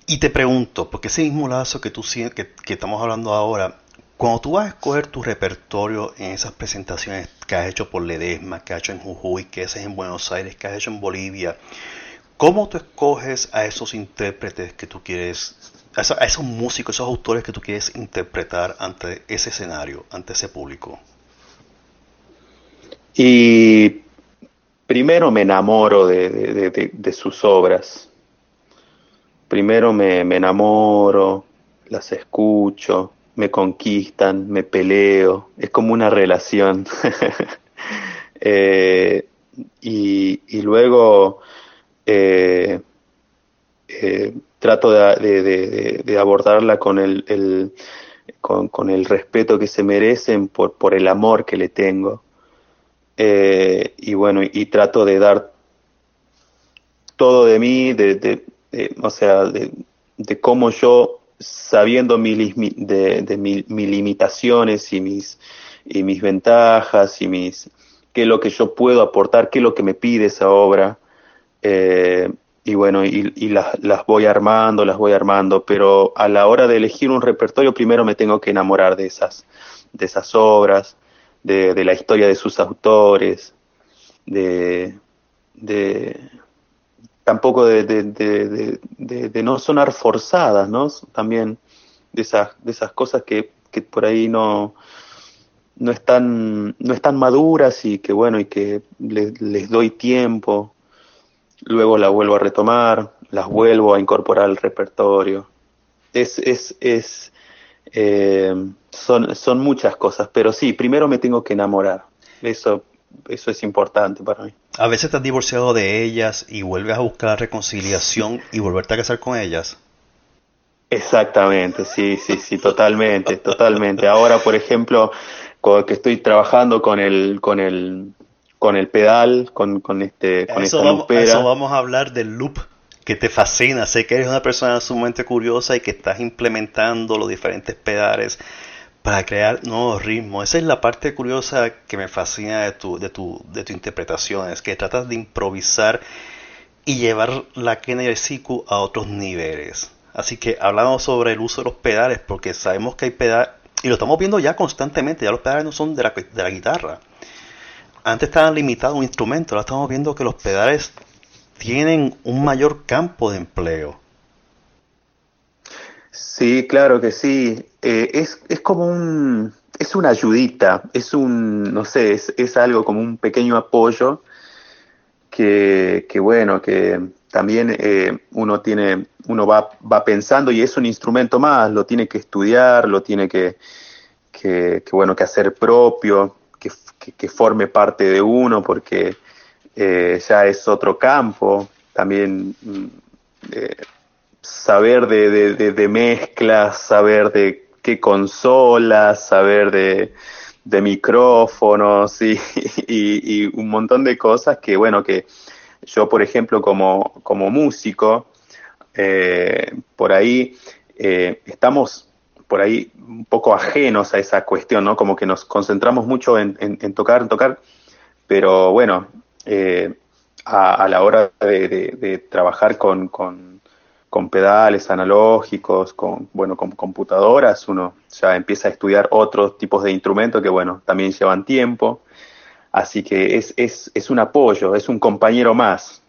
Y te pregunto, porque ese mismo lazo que tú que, que estamos hablando ahora, cuando tú vas a escoger tu repertorio en esas presentaciones que has hecho por Ledesma, que has hecho en Jujuy, que haces en Buenos Aires, que has hecho en Bolivia, ¿cómo tú escoges a esos intérpretes que tú quieres, a esos, músicos, esos autores que tú quieres interpretar ante ese escenario, ante ese público? Y primero me enamoro de, sus obras. Primero me enamoro, las escucho, me conquistan, me peleo, es como una relación. Eh, y, luego eh, eh, trato de, abordarla con el, con, el respeto que se merecen por, el amor que le tengo. y bueno, y trato de dar todo de mí, de, o sea, de, de cómo yo sabiendo mi, de, mis limitaciones y mis, y mis ventajas y mis qué es lo que yo puedo aportar, qué es lo que me pide esa obra. Eh, y bueno, y, las, las, voy armando, las voy armando, pero a la hora de elegir un repertorio primero me tengo que enamorar de esas, de esas obras, de, de la historia de sus autores, de, de, tampoco de, de, no sonar forzadas, ¿no? También de esas, de esas cosas que, que por ahí no, no, están, no están maduras y que bueno, y que les doy tiempo, luego la vuelvo a retomar, las vuelvo a incorporar al repertorio. Es, es, es, eh, son, son muchas cosas, pero sí, primero me tengo que enamorar. Eso eso es importante para mí. A veces te has divorciado de ellas y vuelves a buscar reconciliación y volverte a casar con ellas. Exactamente, sí, sí, sí, totalmente, totalmente. Ahora, por ejemplo, que estoy trabajando con el, con el, con el pedal, con, con este, con eso vamos, Eso vamos a hablar del loop que te fascina. Sé que eres una persona sumamente curiosa y que estás implementando los diferentes pedales para crear nuevos ritmos. Esa es la parte curiosa que me fascina de tu, de tu, de tu interpretación, es que tratas de improvisar y llevar la Kennedy Siku a otros niveles. Así que hablamos sobre el uso de los pedales, porque sabemos que hay pedales, y lo estamos viendo ya constantemente, ya los pedales no son de la, de la guitarra. Antes estaban limitados a un instrumento, ahora estamos viendo que los pedales tienen un mayor campo de empleo. Sí, claro que sí. Eh, es, es como un, es una ayudita, es un, no sé, es, es algo como un pequeño apoyo que, que bueno, que también eh, uno tiene, uno va, va pensando y es un instrumento más, lo tiene que estudiar, lo tiene que, que, bueno, que hacer propio, que, forme parte de uno, porque eh, ya es otro campo. También mm, saber de, de, mezclas, saber de qué consolas, saber de, de micrófonos y, y, un montón de cosas que, bueno, que yo, por ejemplo, como, como músico, eh, por ahí eh, estamos por ahí un poco ajenos a esa cuestión, ¿no? Como que nos concentramos mucho en, tocar, en tocar, pero bueno, eh, a, la hora de, de trabajar con, con con pedales analógicos, con, bueno, con computadoras, uno ya empieza a estudiar otros tipos de instrumentos que, bueno, también llevan tiempo. Así que es, es, es un apoyo, es un compañero más.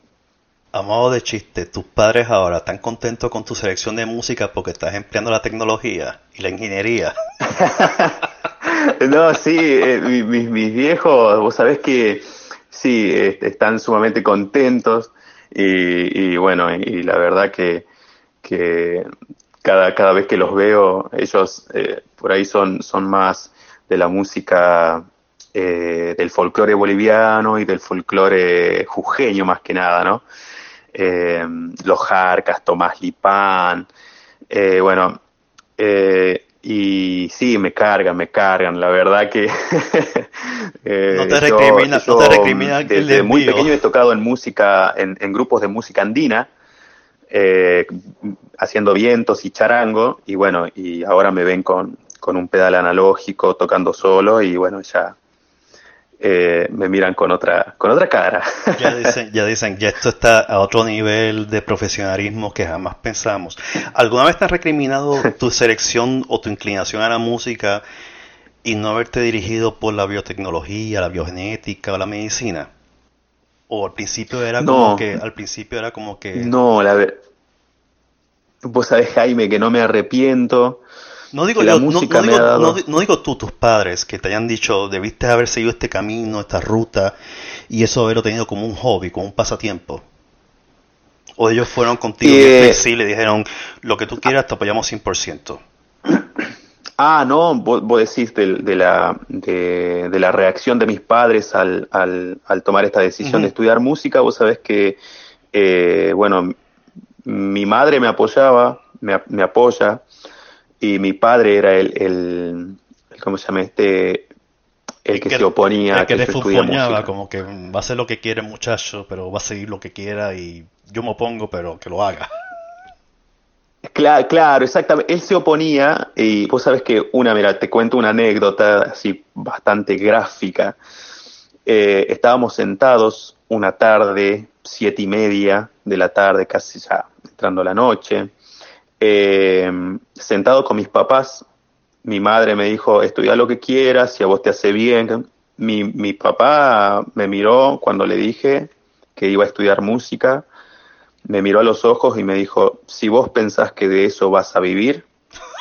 A modo de chiste, tus padres ahora están contentos con tu selección de música porque estás empleando la tecnología y la ingeniería. no, sí, eh, mis, viejos, vos sabés que sí, están sumamente contentos y, bueno, y la verdad que que cada, cada vez que los veo, ellos eh, por ahí son, son más de la música eh, del folclore boliviano y del folclore jujeño más que nada, ¿no? Eh, los Jarcas, Tomás Lipán, bueno, y sí, me cargan, me cargan, la verdad que... eh, no te recrimina, no te recrimina Desde muy pequeño he tocado en música, en, en grupos de música andina, eh, haciendo vientos y charango, y bueno, y ahora me ven con, con un pedal analógico, tocando solo, y bueno, ya eh, me miran con otra, con otra cara. Ya dicen, ya dicen, ya esto está a otro nivel de profesionalismo que jamás pensamos. ¿Alguna vez te has recriminado tu selección o tu inclinación a la música y no haberte dirigido por la biotecnología, la biogenética o la medicina? ¿O al principio era como que, al principio era como que... No, la verdad, vos sabés Jaime que no me arrepiento, no digo, yo, no, digo, no, digo tú, tus padres, que te hayan dicho, debiste haber seguido este camino, esta ruta, y eso haberlo tenido como un hobby, como un pasatiempo. O ellos fueron contigo eh, y le dijeron, lo que tú quieras, te apoyamos 100%. Ah, no, vos, decís de, la, de, la reacción de mis padres al, al, tomar esta decisión de estudiar música. Vos sabés que, eh, bueno, mi madre me apoyaba, me, me apoya, y mi padre era el, el, ¿cómo se llama este? El que, se oponía el que, le como que va a hacer lo que quiere el muchacho, pero va a seguir lo que quiera y yo me opongo, pero que lo haga. Claro, claro, exactamente. Él se oponía y vos sabes que una, mira, te cuento una anécdota así bastante gráfica. Eh, estábamos sentados una tarde, siete y media de la tarde, casi ya entrando la noche, eh, sentado con mis papás, mi madre me dijo, estudia lo que quieras, si a vos te hace bien. Mi, mi papá me miró cuando le dije que iba a estudiar música, me miró a los ojos y me dijo, si vos pensás que de eso vas a vivir,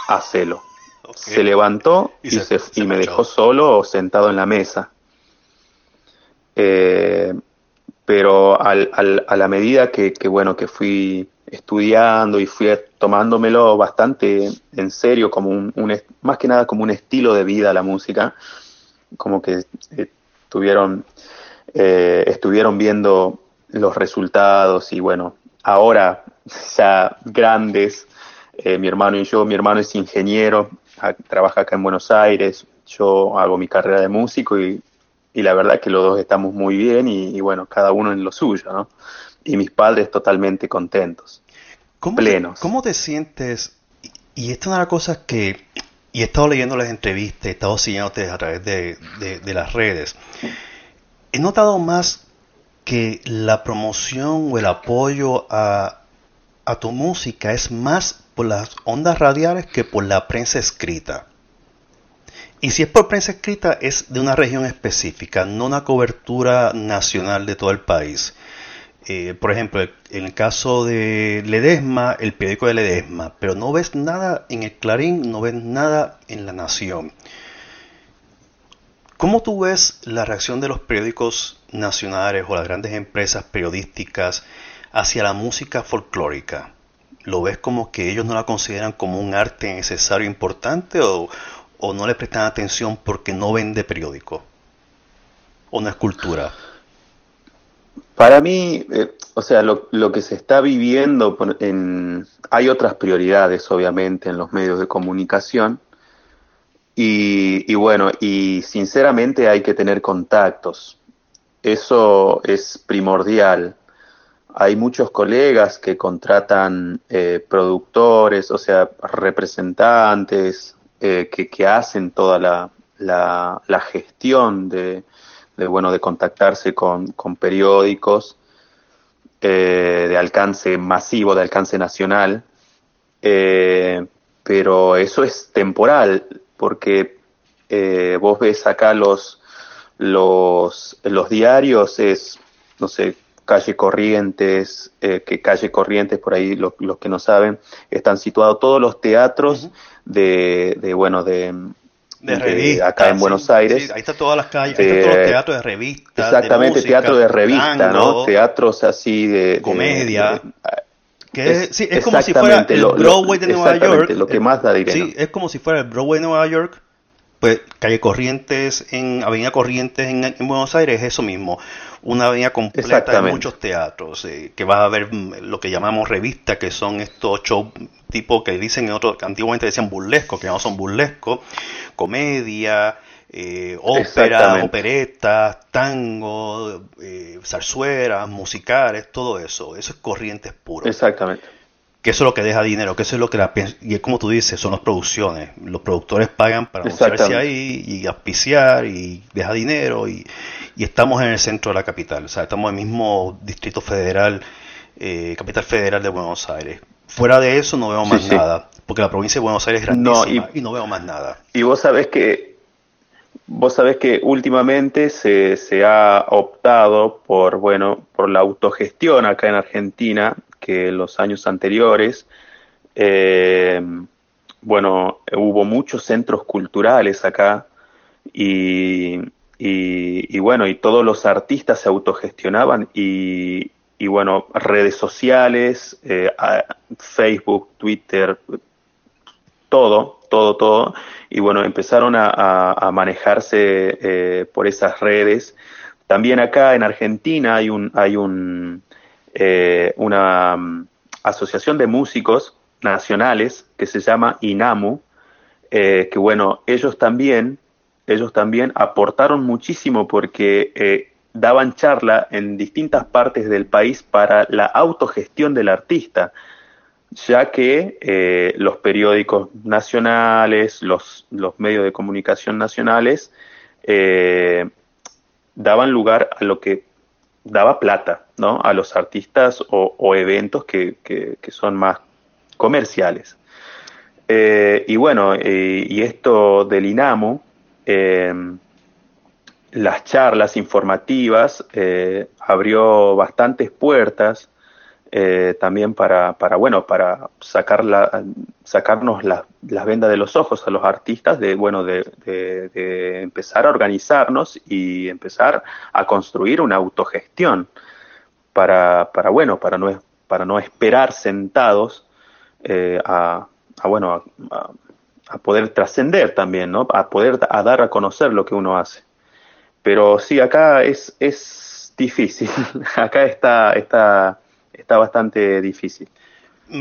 hacelo. Se levantó y, se, y me dejó solo sentado en la mesa. Eh, pero al, al, a la medida que, que, bueno, que fui estudiando y fui tomándomelo bastante en serio, como un, más que nada como un estilo de vida la música, como que eh, eh, estuvieron viendo los resultados y bueno, ahora ya grandes, eh, mi hermano y yo, mi hermano es ingeniero, trabaja acá en Buenos Aires, yo hago mi carrera de músico y, y la verdad que los dos estamos muy bien y, bueno, cada uno en lo suyo, y mis padres totalmente contentos. ¿Cómo plenos. Te, ¿Cómo te sientes? Y esta es una de las cosas que, y he estado leyendo las entrevistas, he estado siguiéndote a través de, las redes, he notado más que la promoción o el apoyo a, a tu música es más por las ondas radiales que por la prensa escrita. Y si es por prensa escrita es de una región específica, no una cobertura nacional de todo el país. Eh, por ejemplo, en el caso de Ledesma, el periódico de Ledesma, pero no ves nada en el Clarín, no ves nada en La Nación. ¿Cómo tú ves la reacción de los periódicos nacionales o las grandes empresas periodísticas hacia la música folclórica? ¿Lo ves como que ellos no la consideran como un arte necesario importante o, o no le prestan atención porque no vende periódico? ¿O no es cultura? Para mí, eh, o sea, lo, que se está viviendo, en, hay otras prioridades, obviamente, en los medios de comunicación. Y, y, bueno, y sinceramente hay que tener contactos. Eso es primordial. Hay muchos colegas que contratan eh, productores, o sea, representantes, eh, que, que, hacen toda la, la, la gestión de, de, bueno, de contactarse con, con periódicos eh, de alcance masivo, de alcance nacional, eh, pero eso es temporal, porque eh, vos ves acá los, los, los diarios, es, no sé, calle Corrientes, que calle Corrientes, por ahí los, los, que no saben, están situados todos los teatros de, de, bueno, de, de revista, acá en Buenos Aires. ahí está todas las calles, ahí están todos los teatros de revista. Exactamente, teatro de revista, ¿no? Teatros así de... Comedia. que es, sí, es como si fuera el Broadway de Nueva York. lo que más da dinero. Sí, es como si fuera el Broadway de Nueva York, pues calle Corrientes, en Avenida Corrientes en, Buenos Aires es eso mismo, una avenida completa de muchos teatros, eh, que vas a ver mm, lo que llamamos revistas, que son estos shows tipo que dicen en otro, que antiguamente decían burlesco, que no son burlesco, comedia, eh, ópera, operetas, tango, eh, zarzuelas, musicales, todo eso. Eso es corrientes puro. Exactamente. Que eso es lo que deja dinero, que eso es lo que la y es como tú dices, son las producciones. Los productores pagan para anunciarse ahí y auspiciar y deja dinero y, estamos en el centro de la capital, o sea, estamos en el mismo distrito federal, eh, capital federal de Buenos Aires. Fuera de eso no veo más nada, porque la provincia de Buenos Aires es grandísima y, y no veo más nada. Y vos sabés que Vos sabés que últimamente se, se, ha optado por, bueno, por la autogestión acá en Argentina, que los años anteriores, eh, bueno, hubo muchos centros culturales acá y, y, bueno, y todos los artistas se autogestionaban y, y bueno, redes sociales, eh, Facebook, Twitter, todo, todo, todo. Y bueno, empezaron a, manejarse eh, por esas redes. También acá en Argentina hay un, hay un, eh, una mm, asociación de músicos nacionales que se llama INAMU, eh, que bueno, ellos también, ellos también aportaron muchísimo porque daban charla en distintas partes del país para la autogestión del artista ya que eh, los periódicos nacionales, los, los, medios de comunicación nacionales, eh, daban lugar a lo que daba plata, ¿no? A los artistas o, eventos que, que, son más comerciales. Eh, y bueno, y esto del INAMO, las charlas informativas abrió bastantes puertas eh, también para, para, bueno, para sacar la, sacarnos las vendas de los ojos a los artistas de, bueno, de, de, empezar a organizarnos y empezar a construir una autogestión para, para bueno, para no, para no esperar sentados eh, a, a, bueno, a, a poder trascender también, ¿no? A poder a dar a conocer lo que uno hace. Pero sí, acá es, es difícil. acá está, está está bastante difícil.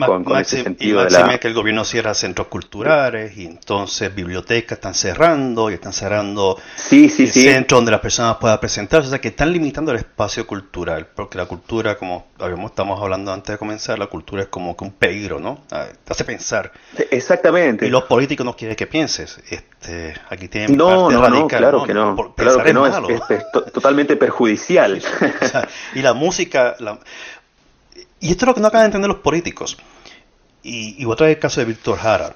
Con, ese sentido que el gobierno cierra centros culturales y entonces bibliotecas están cerrando y están cerrando sí, sí, centros donde las personas puedan presentarse, o sea que están limitando el espacio cultural, porque la cultura, como estamos hablando antes de comenzar, la cultura es como que un peligro, ¿no? Ah, te hace pensar. Exactamente. Y los políticos no quieren que pienses. Este, aquí tienen no, no, no, claro que no. claro que no, es, totalmente perjudicial. y la música, la, y esto es lo que no acaban de entender los políticos. Y, y voy a traer el caso de Víctor Jara.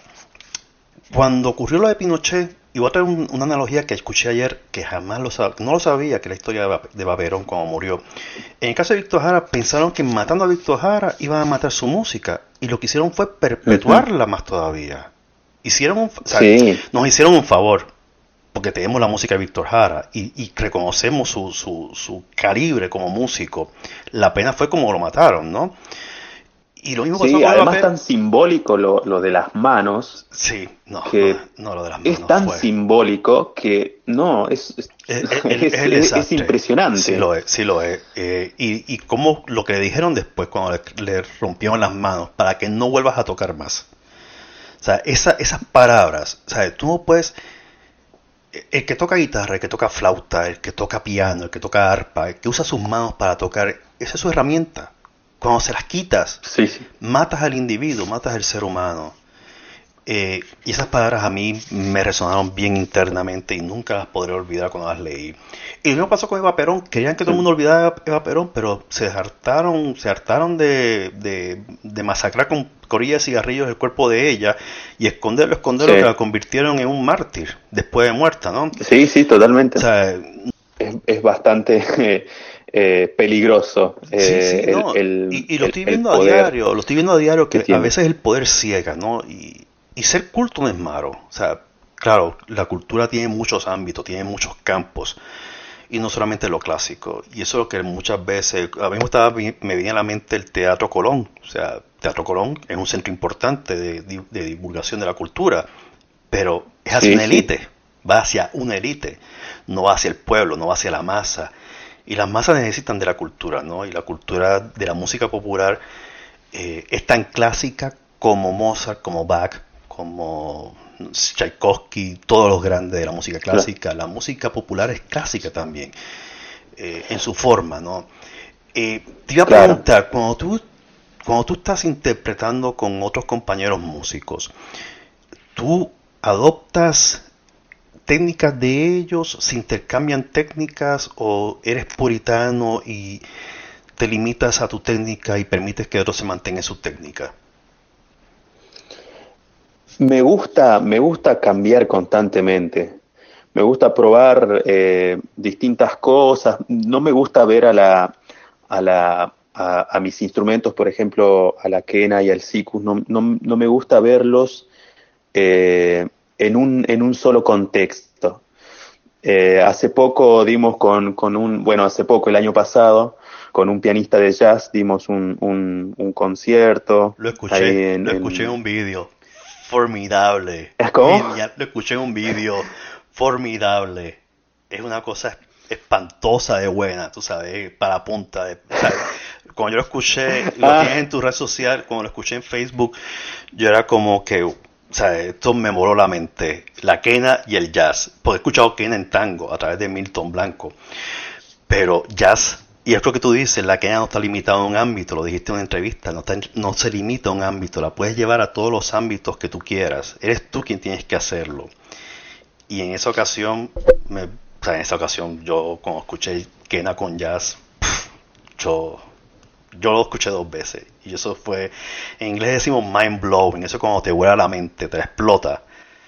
Cuando ocurrió lo de Pinochet, y voy a traer una analogía que escuché ayer que jamás lo sabía, no lo sabía, que la historia de Baberón cuando murió. En el caso de Víctor Jara, pensaron que matando a Víctor Jara iban a matar su música. Y lo que hicieron fue perpetuarla más todavía. Hicieron Nos hicieron un favor porque tenemos la música de Víctor Jara y, reconocemos su, su, su, calibre como músico. La pena fue como lo mataron, ¿no? Y lo mismo sí, además tan simbólico lo, lo, de las manos. Sí, no, que no, lo de las manos. Es tan simbólico que no, es, es, impresionante. Sí lo es, sí lo es. Eh, y, y como lo que le dijeron después cuando le, rompieron las manos, para que no vuelvas a tocar más. O sea, esa, esas palabras, o sea, tú no puedes el que toca guitarra, el que toca flauta, el que toca piano, el que toca arpa, el que usa sus manos para tocar, esa es su herramienta. Cuando se las quitas, matas al individuo, matas al ser humano. Eh, y esas palabras a mí me resonaron bien internamente y nunca las podré olvidar cuando las leí. Y lo mismo pasó con Eva Perón. Querían que todo el mundo olvidara a Eva Perón, pero se hartaron, se hartaron de, de, masacrar con corillas y cigarrillos el cuerpo de ella y esconderlo, esconderlo, que la convirtieron en un mártir después de muerta, ¿no? Sí, sí, totalmente. es, bastante... Eh, peligroso. Eh, y, lo estoy viendo a diario, lo estoy viendo a diario que, a veces el poder ciega, ¿no? Y, y ser culto no es malo. O sea, claro, la cultura tiene muchos ámbitos, tiene muchos campos. Y no solamente lo clásico. Y eso es lo que muchas veces, a mí me, estaba, me viene a la mente el Teatro Colón. O sea, Teatro Colón es un centro importante de, divulgación de la cultura, pero es así una élite. va hacia una élite, no va hacia el pueblo, no va hacia la masa. Y las masas necesitan de la cultura, ¿no? Y la cultura de la música popular eh, es tan clásica como Mozart, como Bach, como Tchaikovsky, todos los grandes de la música clásica. La música popular es clásica también, eh, en su forma, ¿no? Eh, te iba a preguntar, cuando tú, cuando tú estás interpretando con otros compañeros músicos, ¿tú adoptas técnicas de ellos, se intercambian técnicas o eres puritano y te limitas a tu técnica y permites que otros se mantengan su técnica? Me gusta, me gusta cambiar constantemente. Me gusta probar eh, distintas cosas. No me gusta ver a la, a la a, mis instrumentos, por ejemplo, a la quena y al sikus. No, no, no me gusta verlos eh, en, un, en un solo contexto. Eh, hace poco dimos con, con, un, bueno, hace poco, el año pasado, con un pianista de jazz dimos un, un, concierto. Lo escuché, lo escuché en un vídeo formidable. ¿Cómo? lo escuché en un vídeo formidable. Es una cosa espantosa de buena, tú sabes, para punta. De, cuando yo lo escuché, lo ah. tienes en tu red social, cuando lo escuché en Facebook, yo era como que, o sea, esto me moró la mente. La quena y el jazz. Porque he escuchado quena en tango a través de Milton Blanco. Pero jazz y es lo que tú dices, la quena no está limitada a un ámbito, lo dijiste en una entrevista, no, no se limita a un ámbito, la puedes llevar a todos los ámbitos que tú quieras, eres tú quien tienes que hacerlo. Y en esa ocasión, o sea, en esa ocasión yo cuando escuché quena con jazz, yo, yo lo escuché dos veces. Y eso fue, en inglés decimos mind blowing, eso cuando te vuela la mente, te explota.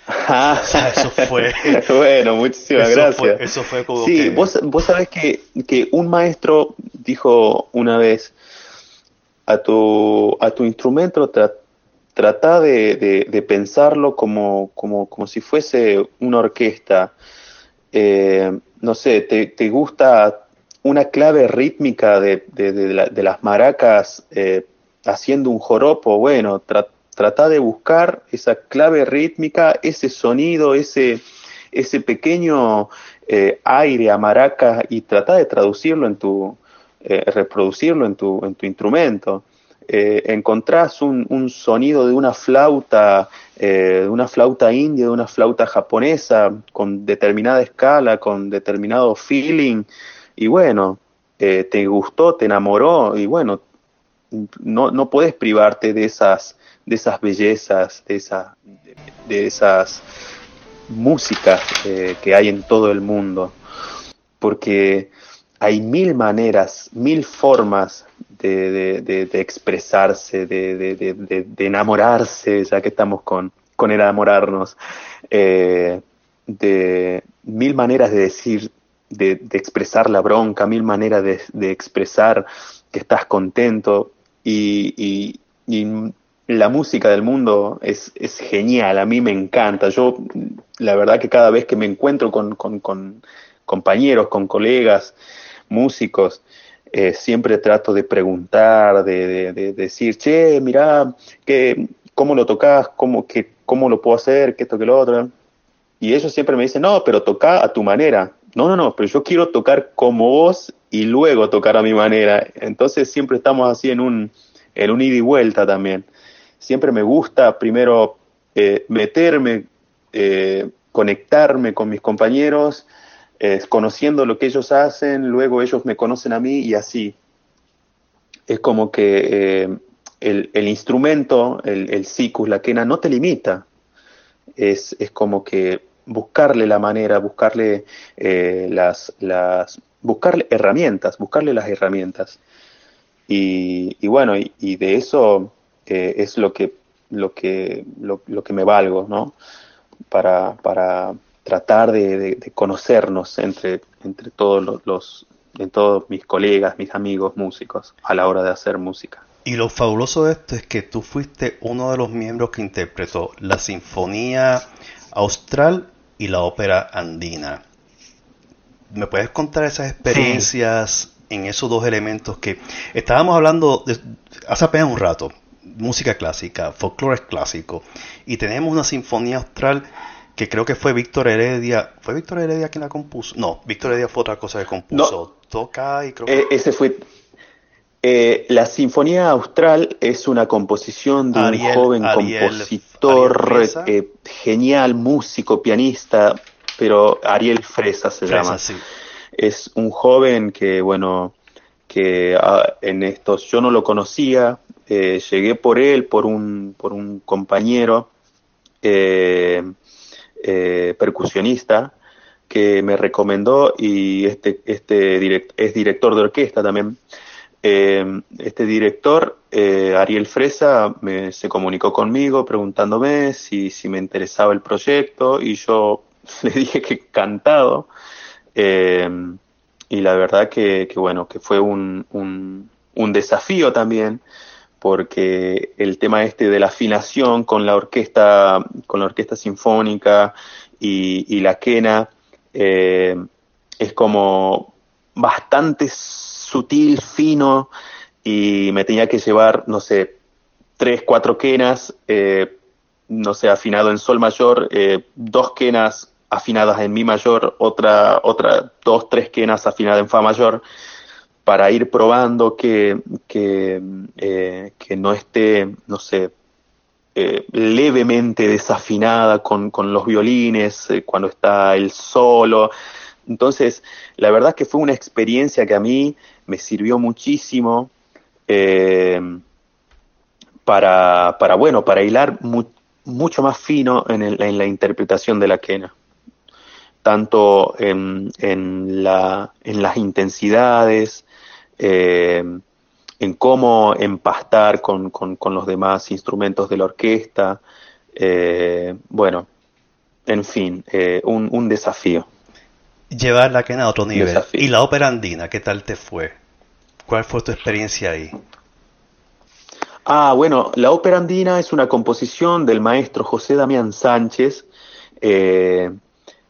Eso fue. bueno, muchísimas gracias. eso fue como. Sí, vos, vos sabés que, que un maestro dijo una vez: a tu, a tu instrumento trata de, de, pensarlo como, como, como si fuese una orquesta. Eh, no sé, te, te, gusta una clave rítmica de, de las maracas eh, haciendo un joropo, bueno, trata trata de buscar esa clave rítmica, ese sonido, ese, ese pequeño eh, aire a maraca y trata de traducirlo en tu, eh, reproducirlo en tu, en tu instrumento. Eh, encontrás un, un, sonido de una flauta, de una flauta india, de una flauta japonesa, con determinada escala, con determinado feeling, y bueno, te gustó, te enamoró, y bueno, no, no puedes privarte de esas de esas bellezas, de, esa, de, esas músicas eh, que hay en todo el mundo, porque hay mil maneras, mil formas de, de expresarse, de, enamorarse, ya que estamos con, con enamorarnos, eh, de mil maneras de decir, de, expresar la bronca, mil maneras de, expresar que estás contento y, y la música del mundo es, es, genial, a mí me encanta. Yo, la verdad que cada vez que me encuentro con, compañeros, con colegas, músicos, eh, siempre trato de preguntar, de, de, decir, che, mira, ¿qué, ¿cómo lo tocas? ¿Cómo, qué, ¿Cómo lo puedo hacer? ¿Qué esto, que lo otro? Y ellos siempre me dicen, no, pero toca a tu manera. No, no, no, pero yo quiero tocar como vos y luego tocar a mi manera. Entonces siempre estamos así en un, en un ida y vuelta también siempre me gusta primero eh, meterme, eh, conectarme con mis compañeros, eh, conociendo lo que ellos hacen, luego ellos me conocen a mí y así. Es como que el, instrumento, el, el la quena, no te limita. Es, es como que buscarle la manera, buscarle las, las, buscarle herramientas, buscarle las herramientas. Y, bueno, y de eso es lo que, lo que, lo, que me valgo, ¿no? Para, para tratar de, conocernos entre, entre todos los, en todos mis colegas, mis amigos músicos a la hora de hacer música. Y lo fabuloso de esto es que tú fuiste uno de los miembros que interpretó la Sinfonía Austral y la Ópera Andina. ¿Me puedes contar esas experiencias en esos dos elementos que estábamos hablando hace apenas un rato? Música clásica, folclore clásico, y tenemos una sinfonía austral que creo que fue Víctor Heredia. ¿Fue Víctor Heredia quien la compuso? No, Víctor Heredia fue otra cosa que compuso. Toca y creo que... Eh, ese fue... Eh, la Sinfonía Austral es una composición de un joven compositor eh, genial, músico, pianista, pero Ariel Fresa se llama. Es un joven que, bueno, que ah, en estos yo no lo conocía, llegué por él, por un, por un compañero percusionista que me recomendó y este, este es director de orquesta también. Eh, este director, eh, Ariel Fresa, me, se comunicó conmigo preguntándome si, si, me interesaba el proyecto y yo le dije que cantado. Eh, y la verdad que, que, bueno, que fue un, un, desafío también porque el tema este de la afinación con la orquesta, con la orquesta sinfónica y, y la quena, eh, es como bastante sutil, fino, y me tenía que llevar, no sé, tres, cuatro quenas, eh, no sé, afinado en sol mayor, eh, dos quenas afinadas en mi mayor, otra, otra, dos, tres quenas afinadas en fa mayor, para ir probando que, que, que no esté, no sé, eh, levemente desafinada con, los violines, eh, cuando está el solo. Entonces, la verdad que fue una experiencia que a mí me sirvió muchísimo eh, para, para, bueno, para hilar mucho más fino en, la interpretación de la quena tanto en, en, la, en las intensidades, en cómo empastar con, con, los demás instrumentos de la orquesta. Eh, bueno, en fin, eh, un, un, desafío. Llevar la quena a otro nivel. ¿Y la ópera andina, qué tal te fue? ¿Cuál fue tu experiencia ahí? Ah, bueno, la ópera andina es una composición del maestro José Damián Sánchez, eh,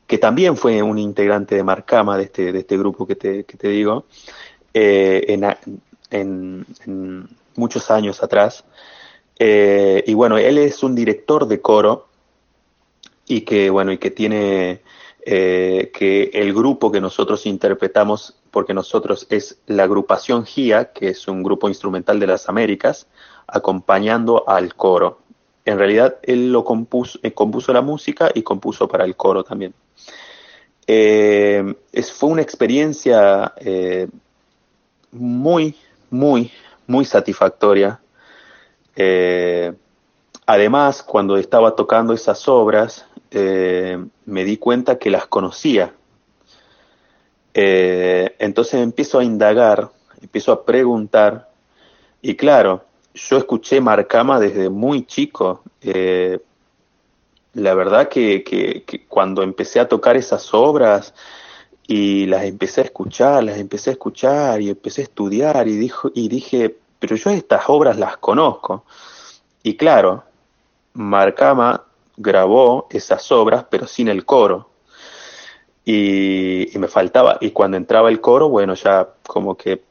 que también fue un integrante de Marcama, de este, de este grupo que te, que te digo. En, en, muchos años atrás. Eh, y bueno, él es un director de coro y que, bueno, y que tiene eh, que el grupo que nosotros interpretamos, porque nosotros es la agrupación GIA, que es un grupo instrumental de las Américas, acompañando al coro. En realidad, él lo compuso, eh, compuso la música y compuso para el coro también. fue una experiencia muy, muy, muy satisfactoria. Eh, además, cuando estaba tocando esas obras, eh, me di cuenta que las conocía. Eh, entonces empiezo a indagar, empiezo a preguntar, y claro, yo escuché Marcama desde muy chico. la verdad que, que cuando empecé a tocar esas obras, y las empecé a escuchar, las empecé a escuchar y empecé a estudiar y, dijo, y dije, pero yo estas obras las conozco. Y claro, Marcama grabó esas obras pero sin el coro. Y, me faltaba, y cuando entraba el coro, bueno, ya como que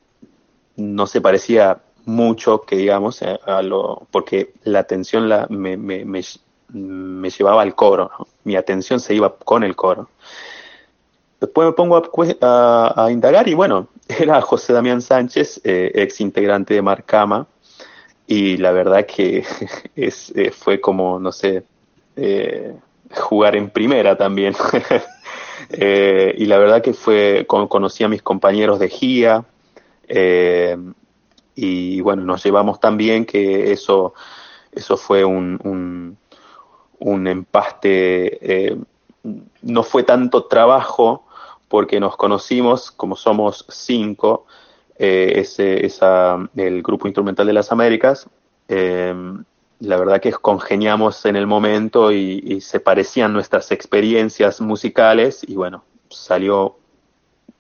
no se parecía mucho, que digamos, eh, a lo, porque la atención la, me, me, me, llevaba al coro, mi atención se iba con el coro. Después me pongo a, indagar y bueno, era José Damián Sánchez, eh, ex integrante de Marcama, y la verdad que es, eh, fue como, no sé, eh, jugar en primera también. y la verdad que fue, conocí a mis compañeros de GIA, y bueno, nos llevamos tan bien que eso, eso fue un, un, un empaste, no fue tanto trabajo, porque nos conocimos, como somos cinco, eh, ese, esa, el Grupo Instrumental de las Américas, eh, la verdad que congeniamos en el momento y, se parecían nuestras experiencias musicales y bueno, salió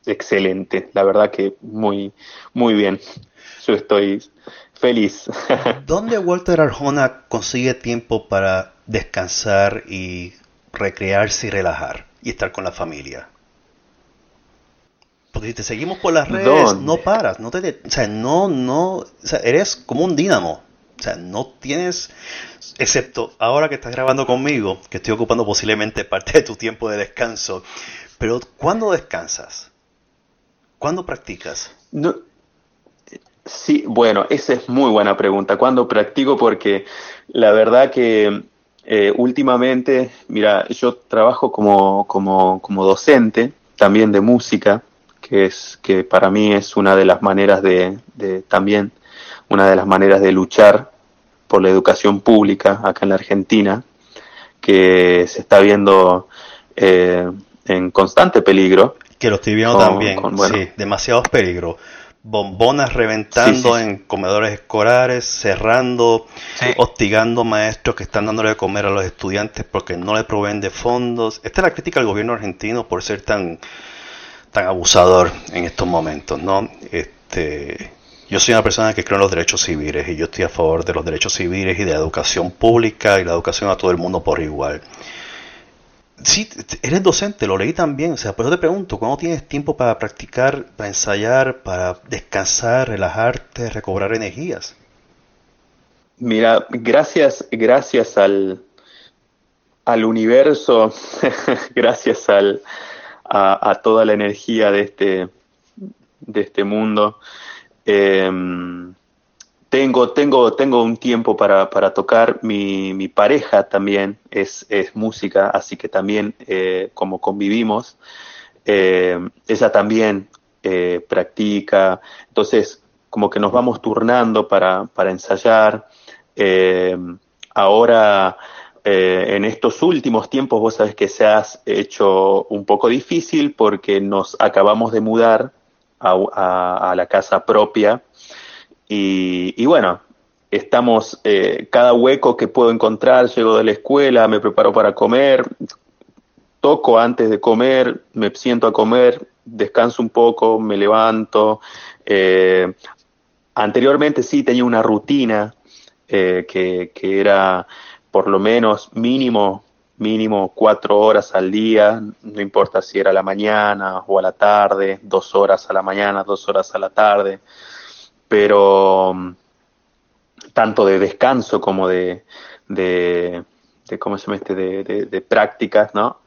excelente, la verdad que muy, muy bien. Yo estoy feliz. ¿Dónde Walter Arjona consigue tiempo para descansar y recrearse y relajar y estar con la familia? Porque si te seguimos por las redes, no paras, no te, o sea, no, no, o sea, eres como un dínamo. O sea, no tienes, excepto ahora que estás grabando conmigo, que estoy ocupando posiblemente parte de tu tiempo de descanso, pero ¿cuándo descansas? ¿Cuándo practicas? No, sí, bueno, esa es muy buena pregunta. ¿Cuándo practico? Porque la verdad que eh, últimamente, mira, yo trabajo como, como, como docente también de música, que es que para mí es una de las maneras de, de también una de las maneras de luchar por la educación pública acá en la Argentina, que se está viendo eh, en constante peligro. Que lo estoy viendo también, sí, demasiados peligros. Bombonas reventando en comedores escolares, cerrando, hostigando maestros que están dándole de comer a los estudiantes porque no le proveen de fondos. Esta es la crítica al gobierno argentino por ser tan, tan abusador en estos momentos, ¿no? Este, yo soy una persona que creo en los derechos civiles y yo estoy a favor de los derechos civiles y de la educación pública y la educación a todo el mundo por igual. Sí, eres docente, lo leí también, o sea, pues yo te pregunto, ¿cuándo tienes tiempo para practicar, para ensayar, para descansar, relajarte, recobrar energías? Mira, gracias, gracias al, al universo, gracias al, a, toda la energía de este, de este mundo, eh, tengo, tengo, tengo un tiempo para, para tocar. Mi, mi, pareja también es, es, música, así que también eh, como convivimos, eh, ella también eh, practica. Entonces, como que nos vamos turnando para, para ensayar. Em, ahora, eh, en estos últimos tiempos, vos sabés que se ha hecho un poco difícil porque nos acabamos de mudar a, a, la casa propia. Y, bueno, estamos, eh, cada hueco que puedo encontrar, llego de la escuela, me preparo para comer, toco antes de comer, me siento a comer, descanso un poco, me levanto. Eh, anteriormente sí tenía una rutina eh, que, era por lo menos mínimo mínimo cuatro horas al día, no importa si era a la mañana o a la tarde, dos horas a la mañana, dos horas a la tarde, pero mm, tanto de descanso como de, de, de ¿cómo se llama este? De, de, de, prácticas, ¿no?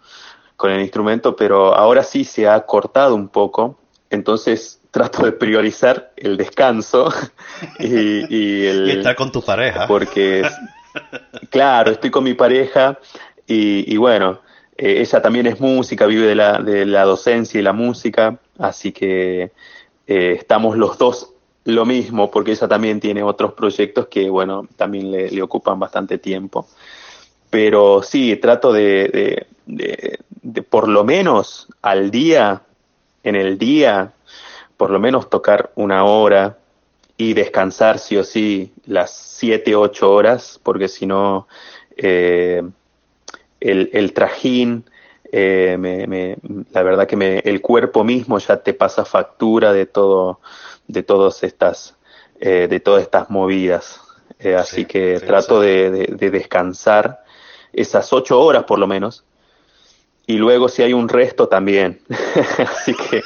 Con el instrumento, pero ahora sí se ha cortado un poco, entonces trato de priorizar el descanso y, y el... Y estar con tu pareja. Porque, claro, estoy con mi pareja y, y bueno, eh, ella también es música, vive de la, de la docencia y la música, así que eh, estamos los dos lo mismo, porque ella también tiene otros proyectos que, bueno, también le, ocupan bastante tiempo. Pero sí, trato de, de, por lo menos al día, en el día, por lo menos tocar una hora y descansar sí o sí las siete, ocho horas, porque si no, eh, el, el trajín, eh, me, me, la verdad que me, el cuerpo mismo ya te pasa factura de todo, de todas estas, eh, de todas estas movidas. Así sí, que sí, trato de, de, de, descansar esas ocho horas por lo menos. Y luego si hay un resto también. así que,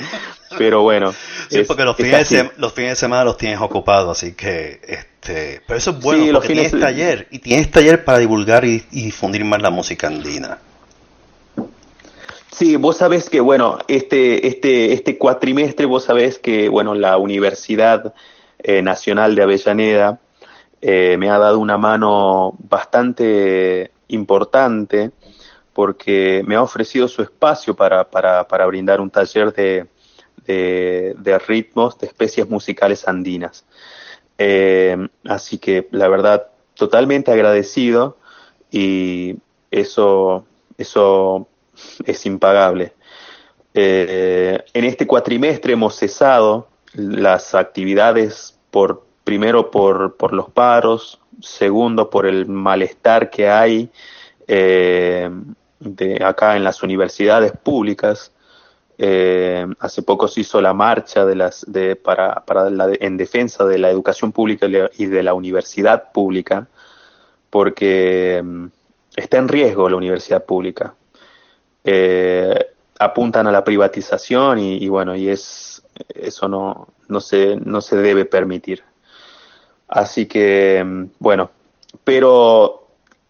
pero bueno. Sí, es, porque los fines, de, los fines de semana los tienes ocupados, así que, este, pero eso es bueno, sí, porque tienes taller, y tienes taller para divulgar y, y, difundir más la música andina. Sí, vos sabés que, bueno, este, este, este cuatrimestre, vos sabés que, bueno, la Universidad eh, Nacional de Avellaneda eh, me ha dado una mano bastante importante porque me ha ofrecido su espacio para, para, para brindar un taller de, de, ritmos, de especies musicales andinas. Eh, así que la verdad, totalmente agradecido y eso, eso es impagable. Eh, en este cuatrimestre hemos cesado las actividades por primero por, por los paros, segundo por el malestar que hay eh, de acá en las universidades públicas. Eh, hace poco se hizo la marcha de las, de, para, la, en defensa de la educación pública y de la universidad pública, porque mm, está en riesgo la universidad pública. Eh, apuntan a la privatización y, y, bueno, y es eso no, no, se, no se debe permitir. Así que, bueno, pero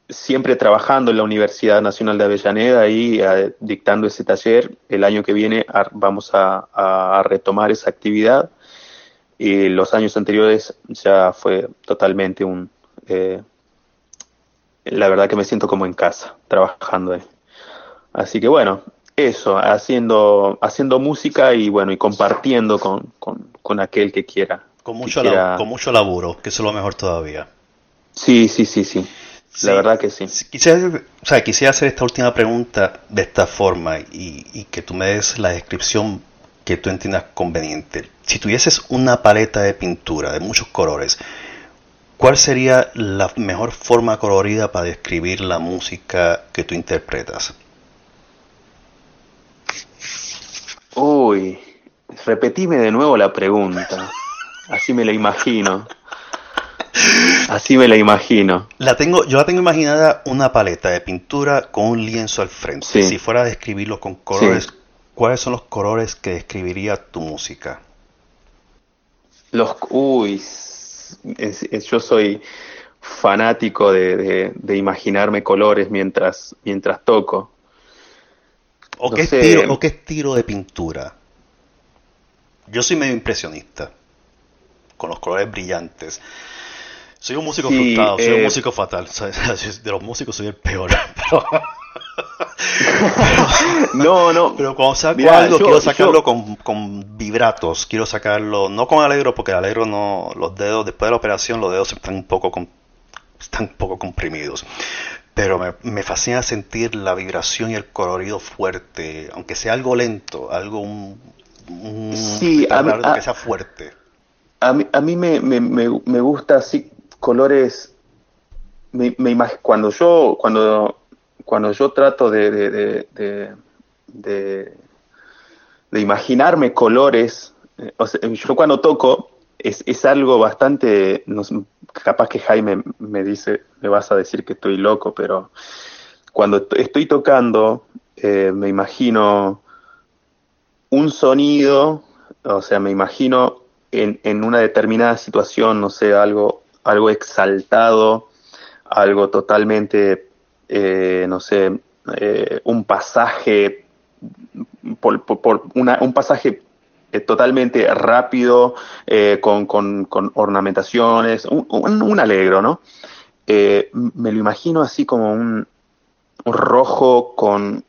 siempre trabajando en la Universidad Nacional de Avellaneda y eh, dictando ese taller. El año que viene vamos a, retomar esa actividad. Y los años anteriores ya fue totalmente un... Eh, la verdad que me siento como en casa, trabajando ahí. Así que bueno, eso, haciendo, haciendo música y bueno, y compartiendo con, con, aquel que quiera. Con mucho, con mucho laburo, que eso es lo mejor todavía. Sí, sí, sí, sí. La verdad que sí. Quisiera, o sea, quisiera hacer esta última pregunta de esta forma y, y, que tú me des la descripción que tú entiendas conveniente. Si tuvieses una paleta de pintura de muchos colores, ¿cuál sería la mejor forma colorida para describir la música que tú interpretas? Uy, repetime de nuevo la pregunta. Así me la imagino. Así me la imagino. La tengo, yo la tengo imaginada una paleta de pintura con un lienzo al frente. Si fuera a describirlo con colores, ¿cuáles son los colores que describiría tu música? Los, uy, yo soy fanático de, imaginarme colores mientras, mientras toco. ¿O, qué estilo, ¿O qué estilo de pintura? Yo soy medio impresionista, con los colores brillantes. Soy un músico frustrado, soy un eh, músico fatal. De los músicos soy el peor. no, no. Pero cuando saco algo, quiero sacarlo con, con, vibratos. Quiero sacarlo, no con alegro, porque el alegro no. Los dedos, después de la operación, los dedos están un poco, están un poco comprimidos. Pero me, me, fascina sentir la vibración y el colorido fuerte, aunque sea algo lento, algo un, sí, a mí, que sea fuerte. A mí, a mí me, me, me gusta así colores, me, cuando yo cuando cuando yo trato de, de, de, imaginarme colores, eh, yo cuando toco es, es algo bastante, capaz que Jaime me dice, me vas a decir que estoy loco, pero cuando estoy tocando eh, me imagino un sonido, o sea, me imagino en, en una determinada situación, no sé, algo algo exaltado, algo totalmente, eh, no sé, eh, un pasaje, por, un pasaje eh, totalmente rápido, con, con, ornamentaciones, un, alegro, ¿no? me lo imagino así como un, rojo con,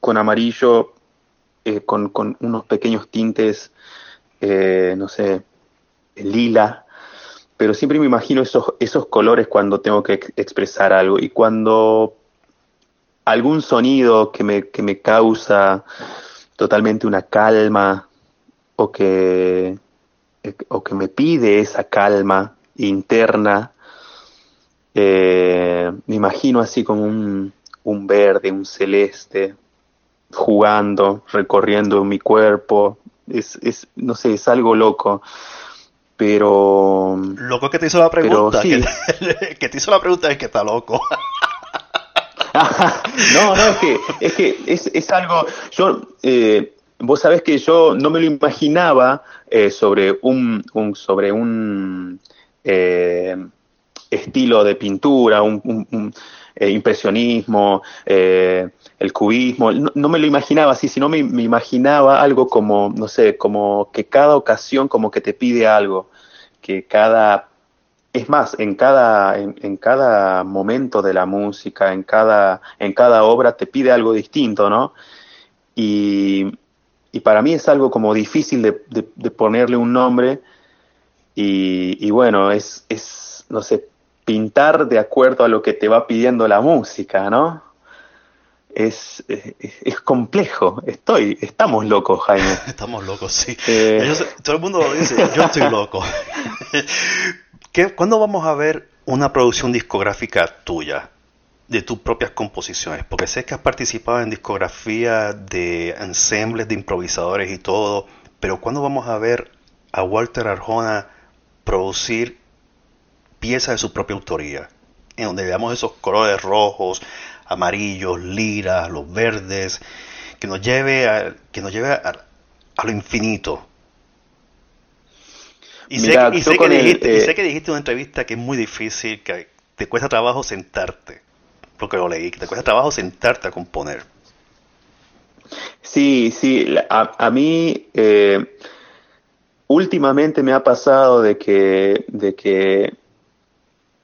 con amarillo, con, con, unos pequeños tintes, no sé, lila, pero siempre me imagino esos, esos colores cuando tengo que expresar algo. Y cuando algún sonido que me, que me causa totalmente una calma o que, o que me pide esa calma interna, eh, me imagino así como un, un verde, un celeste, jugando, recorriendo mi cuerpo, es, es, no sé, es algo loco pero loco que te hizo la pregunta que, te hizo la pregunta es que está loco. No no es que es que es, algo yo eh, vos sabés que yo no me lo imaginaba eh, sobre un, sobre un eh, estilo de pintura un, impresionismo el cubismo no, me lo imaginaba así sino me, me imaginaba algo como no sé como que cada ocasión como que te pide algo que cada, es más, en cada, en, cada momento de la música, en cada, en cada obra te pide algo distinto, ¿no? Y, y para mí es algo como difícil de, de, ponerle un nombre y, y, bueno, es, es, no sé, pintar de acuerdo a lo que te va pidiendo la música, ¿no? es, es, complejo. Estoy, estamos locos, Jaime. Estamos locos, sí. Eh, todo el mundo lo dice, yo estoy loco. ¿Qué, ¿Cuándo vamos a ver una producción discográfica tuya? de tus propias composiciones, porque sé que has participado en discografía de ensembles de improvisadores y todo, pero ¿cuándo vamos a ver a Walter Arjona producir piezas de su propia autoría? En donde veamos esos colores rojos, amarillos, liras, los verdes, que nos lleve a, que nos lleve a, lo infinito. Y, sé, que dijiste, sé que dijiste en una entrevista que es muy difícil, que te cuesta trabajo sentarte, porque lo leí, que te cuesta trabajo sentarte a componer. Sí, sí, a, mí eh, últimamente me ha pasado de que, de que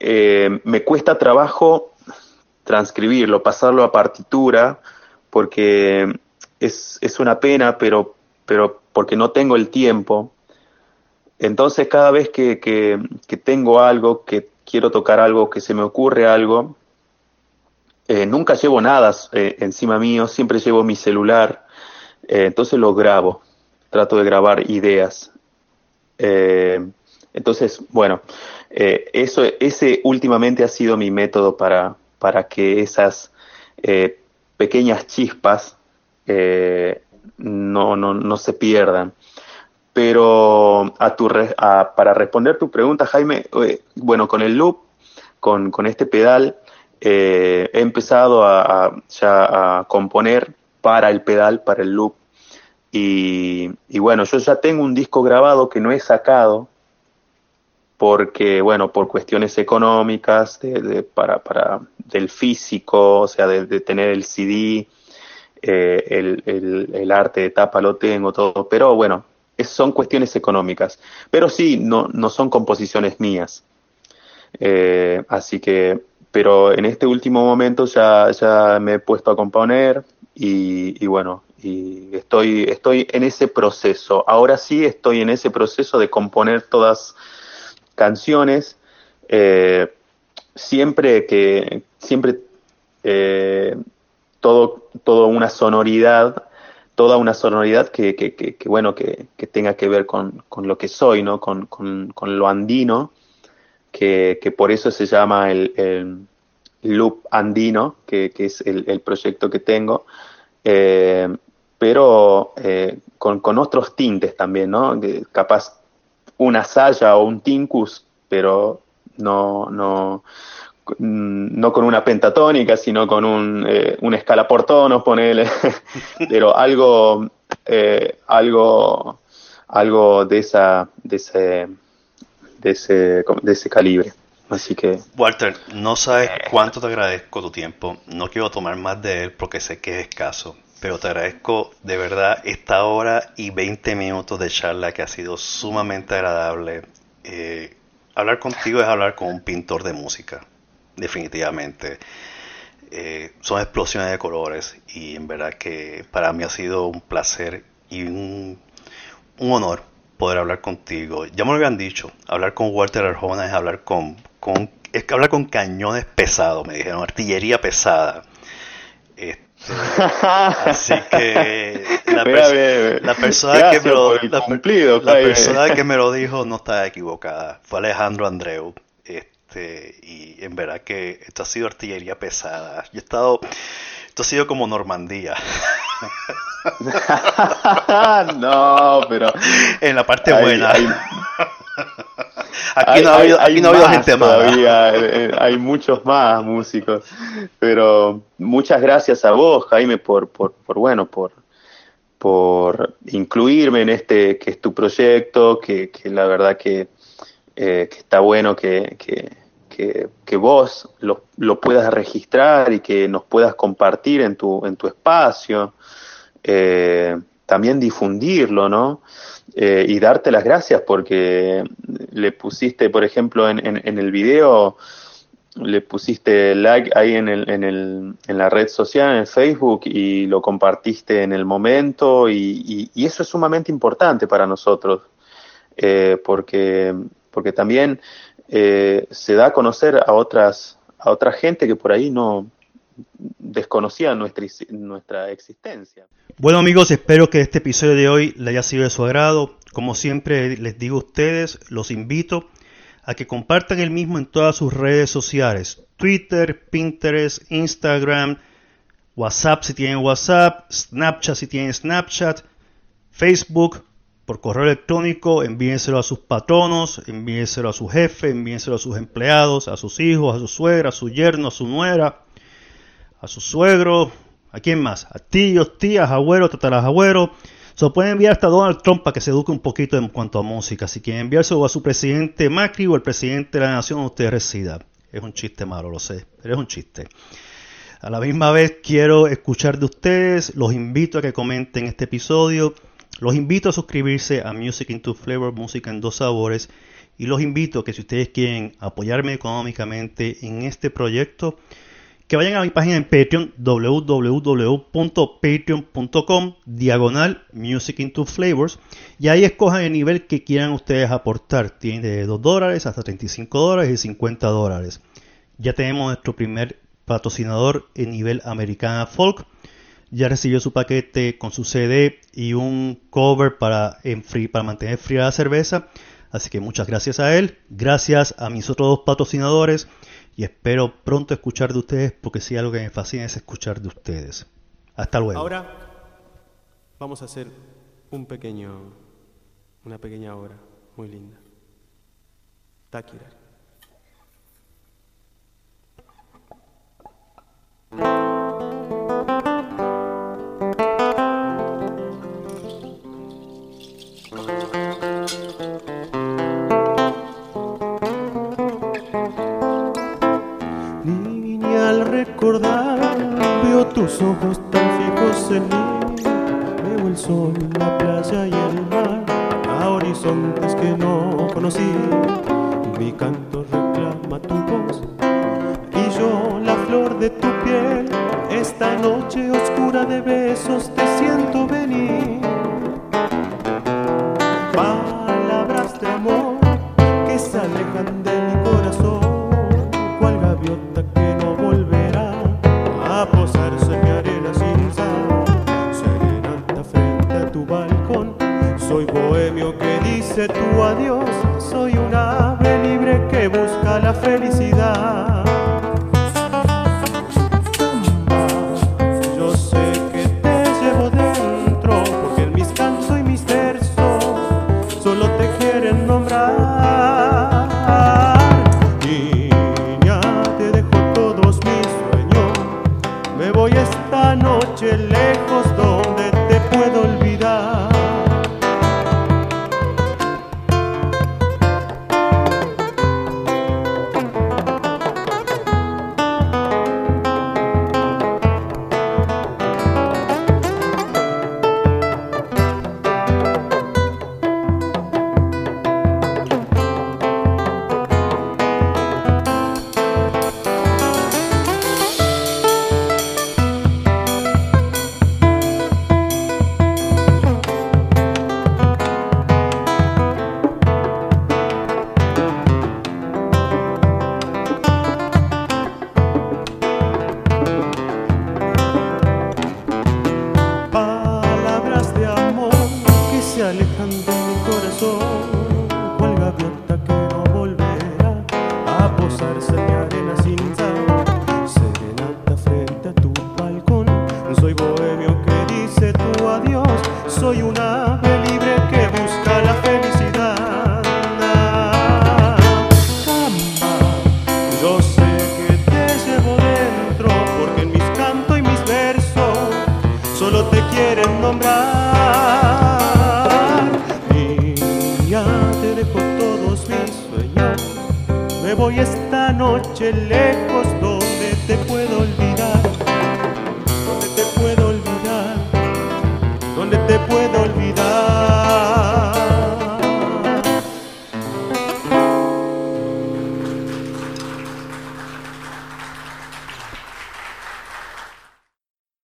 eh, me cuesta trabajo transcribirlo, pasarlo a partitura, porque es, es una pena, pero, pero porque no tengo el tiempo. Entonces cada vez que, que, tengo algo, que quiero tocar algo, que se me ocurre algo, eh, nunca llevo nada eh, encima mío, siempre llevo mi celular, entonces lo grabo, trato de grabar ideas. Entonces, bueno, eso, ese últimamente ha sido mi método para, para que esas pequeñas chispas no, no, no se pierdan. Pero a tu para responder tu pregunta, Jaime, eh, bueno, con el loop, con, con este pedal, eh, he empezado a, ya a componer para el pedal, para el loop. Y, y, bueno, yo ya tengo un disco grabado que no he sacado porque, bueno, por cuestiones económicas, de, para, para, del físico, o sea, de, tener el CD, eh, el, el, arte de tapa lo tengo, todo, pero bueno, son cuestiones económicas. Pero sí, no, no son composiciones mías. Eh, así que, pero en este último momento ya, ya me he puesto a componer y, bueno, y estoy, estoy en ese proceso. Ahora sí estoy en ese proceso de componer todas canciones. Eh, siempre que, siempre eh, todo, todo una sonoridad toda una sonoridad que, que, bueno, que, tenga que ver con, con, lo que soy, ¿no? Con, con, lo andino, que, por eso se llama el, Loop Andino, que, es el, proyecto que tengo, eh, pero con, con otros tintes también, ¿no? capaz una saya o un tincus, pero no, no, Mm, no con una pentatónica, sino con un, eh, una escala por tonos, ponele, pero algo, eh, algo, algo de esa, de ese, de ese, de ese calibre. Así que. Walter, no sabes cuánto te agradezco tu tiempo. No quiero tomar más de él porque sé que es escaso. Pero te agradezco de verdad esta hora y 20 minutos de charla que ha sido sumamente agradable. Eh, hablar contigo es hablar con un pintor de música definitivamente. Eh, son explosiones de colores y en verdad que para mí ha sido un placer y un, honor poder hablar contigo. Ya me lo habían dicho, hablar con Walter Arjona es hablar con, con es hablar con cañones pesados, me dijeron, artillería pesada. Este, así que la, persona, que me lo, la persona que me lo dijo no está equivocada. Fue Alejandro Andreu. Este, y en verdad que esto ha sido artillería pesada. Yo he estado, esto ha sido como Normandía. no, pero en la parte buena. aquí no ha habido, aquí no ha habido gente todavía, eh, eh, hay muchos más músicos, pero muchas gracias a vos, Jaime, por, por, por bueno, por por incluirme en este que es tu proyecto, que, que la verdad que, eh, que está bueno que, que, que, vos lo, lo, puedas registrar y que nos puedas compartir en tu, en tu espacio, eh, también difundirlo, ¿no? Eh, y darte las gracias porque le pusiste, por ejemplo, en, en, el video, le pusiste like ahí en, el, en, el, en la red social, en Facebook, y lo compartiste en el momento, y, y, eso es sumamente importante para nosotros, eh, porque, porque también eh, se da a conocer a otras a otra gente que por ahí no desconocía nuestra, nuestra existencia. Bueno amigos, espero que este episodio de hoy le haya sido de su agrado. Como siempre les digo a ustedes, los invito a que compartan el mismo en todas sus redes sociales. Twitter, Pinterest, Instagram, WhatsApp si tienen WhatsApp, Snapchat si tienen Snapchat, Facebook, por correo electrónico, envíenselo a sus patronos, envíenselo a su jefe, envíenselo a sus empleados, a sus hijos, a su suegra, a su yerno, a su nuera, a su suegro, ¿a quién más? A tíos, tías, abuelos, tatarabuelos, Se puede enviar hasta Donald Trump para que se eduque un poquito en cuanto a música. Si quieren enviárselo a su presidente Macri o al presidente de la nación donde usted resida. Es un chiste malo, lo sé, pero es un chiste. A la misma vez quiero escuchar de ustedes, los invito a que comenten este episodio, los invito a suscribirse a Music into Flavor, Música en Dos Sabores, y los invito a que si ustedes quieren apoyarme económicamente en este proyecto, que vayan a mi página en Patreon, www.patreon.com, diagonal Music into Flavors, y ahí escojan el nivel que quieran ustedes aportar. Tienen de 2 dólares hasta 35 dólares y 50 dólares. Ya tenemos nuestro primer patrocinador en nivel Americana Folk. Ya recibió su paquete con su CD y un cover para, para mantener fría la cerveza. Así que muchas gracias a él, gracias a mis otros dos patrocinadores y espero pronto escuchar de ustedes porque si algo que me fascina es escuchar de ustedes. Hasta luego. Ahora vamos a hacer un pequeño, una pequeña obra muy linda. Takira. veo tus ojos tan fijos en mí. Veo el sol, la playa y el mar, a horizontes que no conocí. Mi canto reclama tu voz y yo la flor de tu piel. Esta noche oscura de besos te siento venir. Dice tu adiós. Soy un ave libre que busca la felicidad.